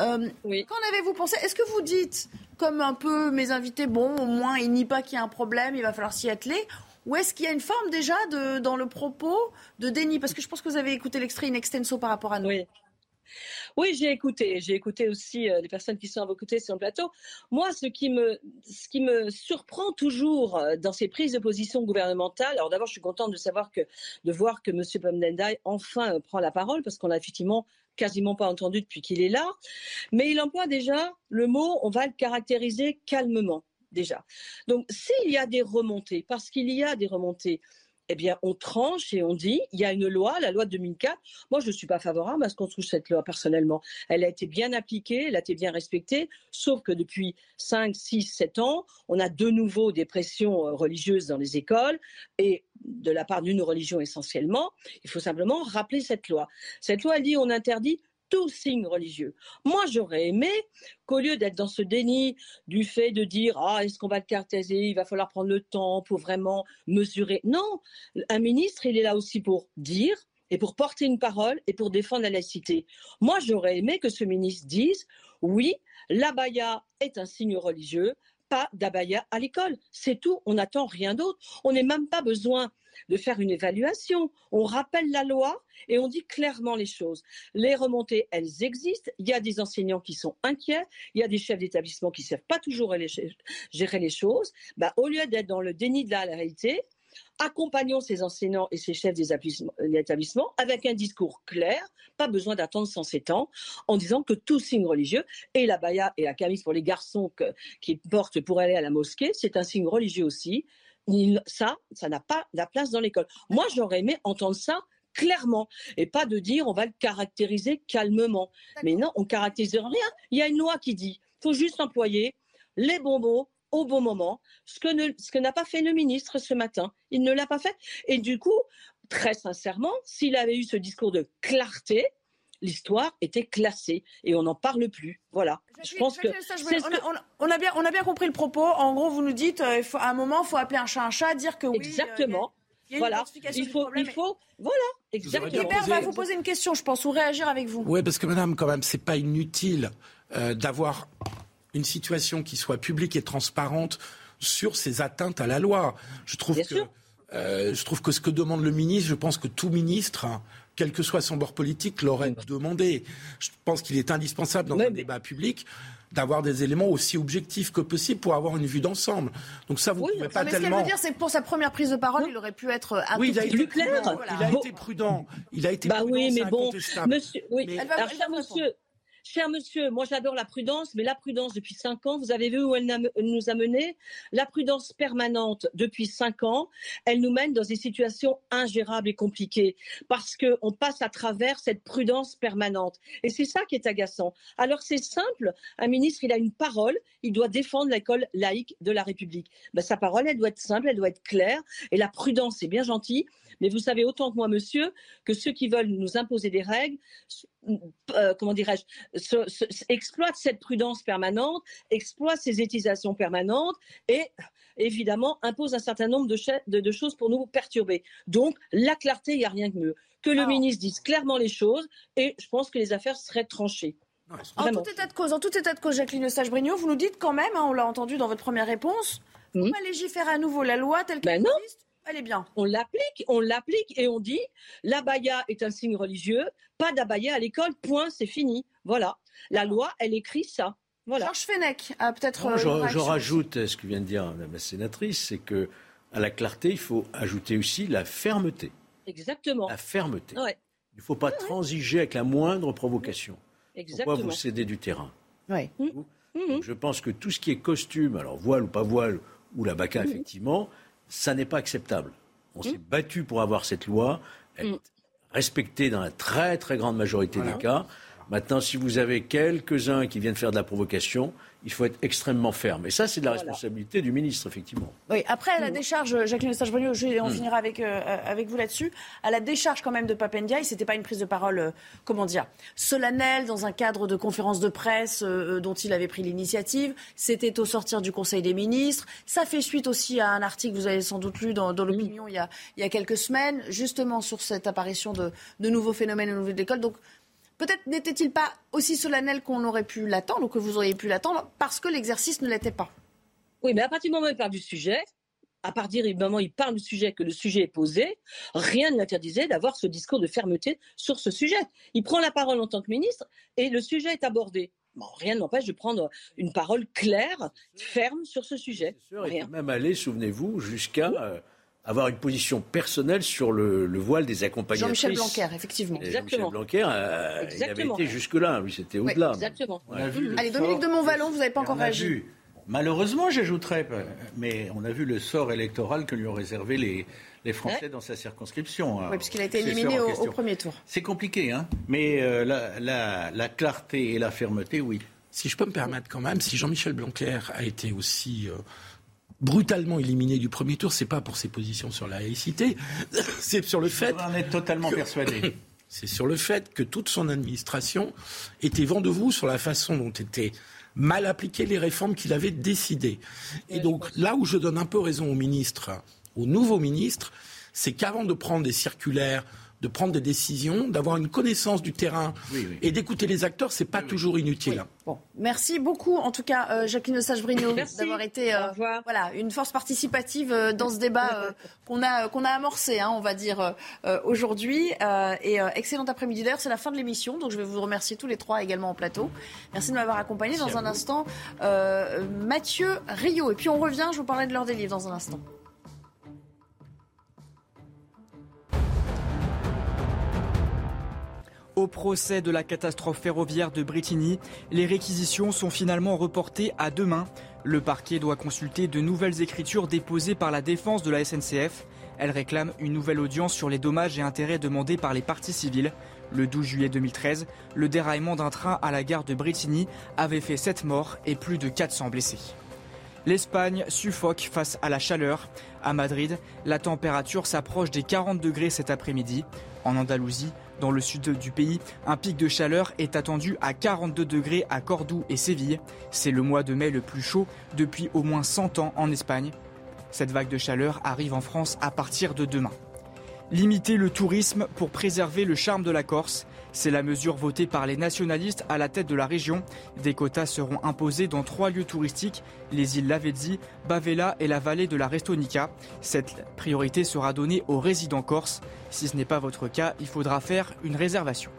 euh, oui. Qu'en avez-vous pensé? Est-ce que vous dites, comme un peu mes invités, bon, au moins, il nie pas qu'il y a un problème, il va falloir s'y atteler ou est-ce qu'il y a une forme déjà de, dans le propos de déni? Parce que je pense que vous avez écouté l'extrait in extenso par rapport à nous. Oui. Oui, j'ai écouté. J'ai écouté aussi euh, les personnes qui sont à vos côtés sur le plateau. Moi, ce qui me, ce qui me surprend toujours euh, dans ces prises de position gouvernementales, alors d'abord, je suis contente de savoir que, de voir que M. Pamdendai enfin euh, prend la parole parce qu'on a effectivement quasiment pas entendu depuis qu'il est là. Mais il emploie déjà le mot, on va le caractériser calmement déjà. Donc, s'il y a des remontées, parce qu'il y a des remontées, eh bien, on tranche et on dit, il y a une loi, la loi de 2004. Moi, je ne suis pas favorable à ce qu'on trouve cette loi personnellement. Elle a été bien appliquée, elle a été bien respectée, sauf que depuis 5, 6, 7 ans, on a de nouveau des pressions euh, religieuses dans les écoles et de la part d'une religion essentiellement. Il faut simplement rappeler cette loi. Cette loi, elle dit, on interdit tout signe religieux. Moi, j'aurais aimé qu'au lieu d'être dans ce déni du fait de dire ah est-ce qu'on va le caractériser, il va falloir prendre le temps pour vraiment mesurer. Non, un ministre, il est là aussi pour dire et pour porter une parole et pour défendre la laïcité. Moi, j'aurais aimé que ce ministre dise oui, l'abaya est un signe religieux, pas d'abaya à l'école. C'est tout, on n'attend rien d'autre. On n'est même pas besoin de faire une évaluation. On rappelle la loi et on dit clairement les choses. Les remontées, elles existent. Il y a des enseignants qui sont inquiets. Il y a des chefs d'établissement qui ne savent pas toujours gérer les choses. Bah, au lieu d'être dans le déni de la réalité, accompagnons ces enseignants et ces chefs d'établissement avec un discours clair, pas besoin d'attendre 107 ans, en disant que tout signe religieux, et la baya et la camise pour les garçons qui portent pour aller à la mosquée, c'est un signe religieux aussi ça, ça n'a pas la place dans l'école. Moi, j'aurais aimé entendre ça clairement et pas de dire on va le caractériser calmement. Mais non, on caractérise rien. Il y a une loi qui dit faut juste employer les bons mots au bon moment, ce que, n'a pas fait le ministre ce matin. Il ne l'a pas fait. Et du coup, très sincèrement, s'il avait eu ce discours de clarté, l'histoire était classée et on n'en parle plus. Voilà. Je, pense que, on, a, bien, on a bien compris le propos. En gros, vous nous dites, euh, à un moment, il faut appeler un chat un chat, dire que oui. Exactement. voilà. Il faut, il faut, voilà, exactement. Hubert va vous poser une question, je pense, ou réagir avec vous. Oui, parce que madame, quand même, c'est pas inutile euh, d'avoir une situation qui soit publique et transparente sur ces atteintes à la loi. Je trouve que euh, je trouve que ce que demande le ministre, je pense que tout ministre quel que soit son bord politique, l'aurait demandé. Je pense qu'il est indispensable dans un débat public d'avoir des éléments aussi objectifs que possible pour avoir une vue d'ensemble. Donc ça, vous ne pouvez pas mais tellement. Ce qu'elle veut dire, c'est que pour sa première prise de parole, il aurait pu être un oui, peu il a été plus clair. Il a été prudent. Il a été bah prudent. oui, mais bon, monsieur, oui. Alors, monsieur, Cher monsieur, moi j'adore la prudence, mais la prudence depuis cinq ans, vous avez vu où elle nous a menés? La prudence permanente depuis cinq ans, elle nous mène dans des situations ingérables et compliquées parce qu'on passe à travers cette prudence permanente. Et c'est ça qui est agaçant. Alors c'est simple, un ministre, il a une parole, il doit défendre l'école laïque de la République. Ben, sa parole, elle doit être simple, elle doit être claire, et la prudence, c'est bien gentil, mais vous savez autant que moi, monsieur, que ceux qui veulent nous imposer des règles, euh, comment dirais-je, exploitent cette prudence permanente, exploitent ces étisations permanentes et évidemment imposent un certain nombre de, choses pour nous perturber. Donc, la clarté, il n'y a rien de mieux. Que le ministre dise clairement les choses et je pense que les affaires seraient tranchées. en tout état de cause, en tout état de cause, Jacqueline Sage-Brignot, vous nous dites quand même, hein, on l'a entendu dans votre première réponse, on va légiférer à nouveau la loi telle qu'elle ben existe elle est bien. On l'applique, on l'applique et on dit l'abaya est un signe religieux, pas d'abaya à l'école, point, c'est fini. Voilà. La loi, elle écrit ça. Voilà. Georges Fenech a peut-être. Euh, je, rajoute ce que vient de dire la sénatrice, c'est que à la clarté, il faut ajouter aussi la fermeté. Exactement. La fermeté. Il ne faut pas transiger avec la moindre provocation. Exactement. Pourquoi vous cédez du terrain? Oui. Mmh. Je pense que tout ce qui est costume, alors voile ou pas voile, ou la baca, mmh. effectivement, ça n'est pas acceptable. On s'est hmm. battu pour avoir cette loi. Elle est hmm. respectée dans la très très grande majorité des cas. Maintenant, si vous avez quelques-uns qui viennent faire de la provocation, il faut être extrêmement ferme. Et ça, c'est de la responsabilité du ministre, effectivement. Oui, après, à la décharge, Jacqueline eustache on hmm. finira avec, euh, avec vous là-dessus. À la décharge, quand même, de Papendiaï, ce n'était pas une prise de parole, euh, comment dire, solennelle, dans un cadre de conférence de presse euh, dont il avait pris l'initiative. C'était au sortir du Conseil des ministres. Ça fait suite aussi à un article que vous avez sans doute lu dans, l'opinion il, y a, il y a quelques semaines, justement sur cette apparition de, de nouveaux phénomènes au niveau de l'école. Donc, Peut-être n'était-il pas aussi solennel qu'on aurait pu l'attendre ou que vous auriez pu l'attendre parce que l'exercice ne l'était pas. Oui, mais à partir du moment où il parle du sujet, à partir du moment où il parle du sujet, que le sujet est posé, rien ne l'interdisait d'avoir ce discours de fermeté sur ce sujet. Il prend la parole en tant que ministre et le sujet est abordé. rien ne m'empêche de prendre une parole claire, ferme sur ce sujet. Sûr, rien. même aller, souvenez-vous, jusqu'à euh, avoir une position personnelle sur le, voile des accompagnatrices. Jean-Michel Blanquer, effectivement. Jean-Michel Blanquer, euh, il avait été jusque-là, lui, c'était au-delà. exactement. Allez, Dominique de Montvalon, vous n'avez pas encore réagi. Malheureusement, j'ajouterais, mais on a vu le sort électoral que lui ont réservé les, les Français dans sa circonscription. Oui, puisqu'il a été éliminé au, premier tour. C'est compliqué, hein mais euh, la, clarté et la fermeté, oui. Si je peux me permettre quand même, si Jean-Michel Blanquer a été aussi... Euh, brutalement éliminé du premier tour, c'est pas pour ses positions sur la laïcité, c'est sur le fait. On est totalement persuadé. C'est sur le fait que toute son administration était vent de vous sur la façon dont étaient mal appliquées les réformes qu'il avait décidées. Et donc là où je donne un peu raison au ministre, au nouveau ministre, c'est qu'avant de prendre des circulaires de prendre des décisions, d'avoir une connaissance du terrain et d'écouter les acteurs, c'est pas toujours inutile. Bon, merci beaucoup, en tout cas, euh, Jacqueline Sage-Brigno, d'avoir été euh, voilà, une force participative euh, dans ce débat qu'on a, qu'on a amorcé, hein, on va dire, aujourd'hui. et excellent après-midi. D'ailleurs, c'est la fin de l'émission, donc je vais vous remercier tous les trois également en plateau. Merci de m'avoir accompagné. Dans un instant, Mathieu Rio. Et puis on revient, je vous parlerai de l'heure des livres dans un instant. Au procès de la catastrophe ferroviaire de Brittany, les réquisitions sont finalement reportées à demain. Le parquet doit consulter de nouvelles écritures déposées par la défense de la SNCF. Elle réclame une nouvelle audience sur les dommages et intérêts demandés par les parties civiles. Le 12 juillet 2013, le déraillement d'un train à la gare de Brittany avait fait 7 morts et plus de 400 blessés. L'Espagne suffoque face à la chaleur. À Madrid, la température s'approche des 40 degrés cet après-midi. En Andalousie, dans le sud du pays, un pic de chaleur est attendu à 42 degrés à Cordoue et Séville. C'est le mois de mai le plus chaud depuis au moins 100 ans en Espagne. Cette vague de chaleur arrive en France à partir de demain. Limiter le tourisme pour préserver le charme de la Corse, c'est la mesure votée par les nationalistes à la tête de la région. Des quotas seront imposés dans trois lieux touristiques, les îles Lavezzi, Bavella et la vallée de la Restonica. Cette priorité sera donnée aux résidents corses. Si ce n'est pas votre cas, il faudra faire une réservation.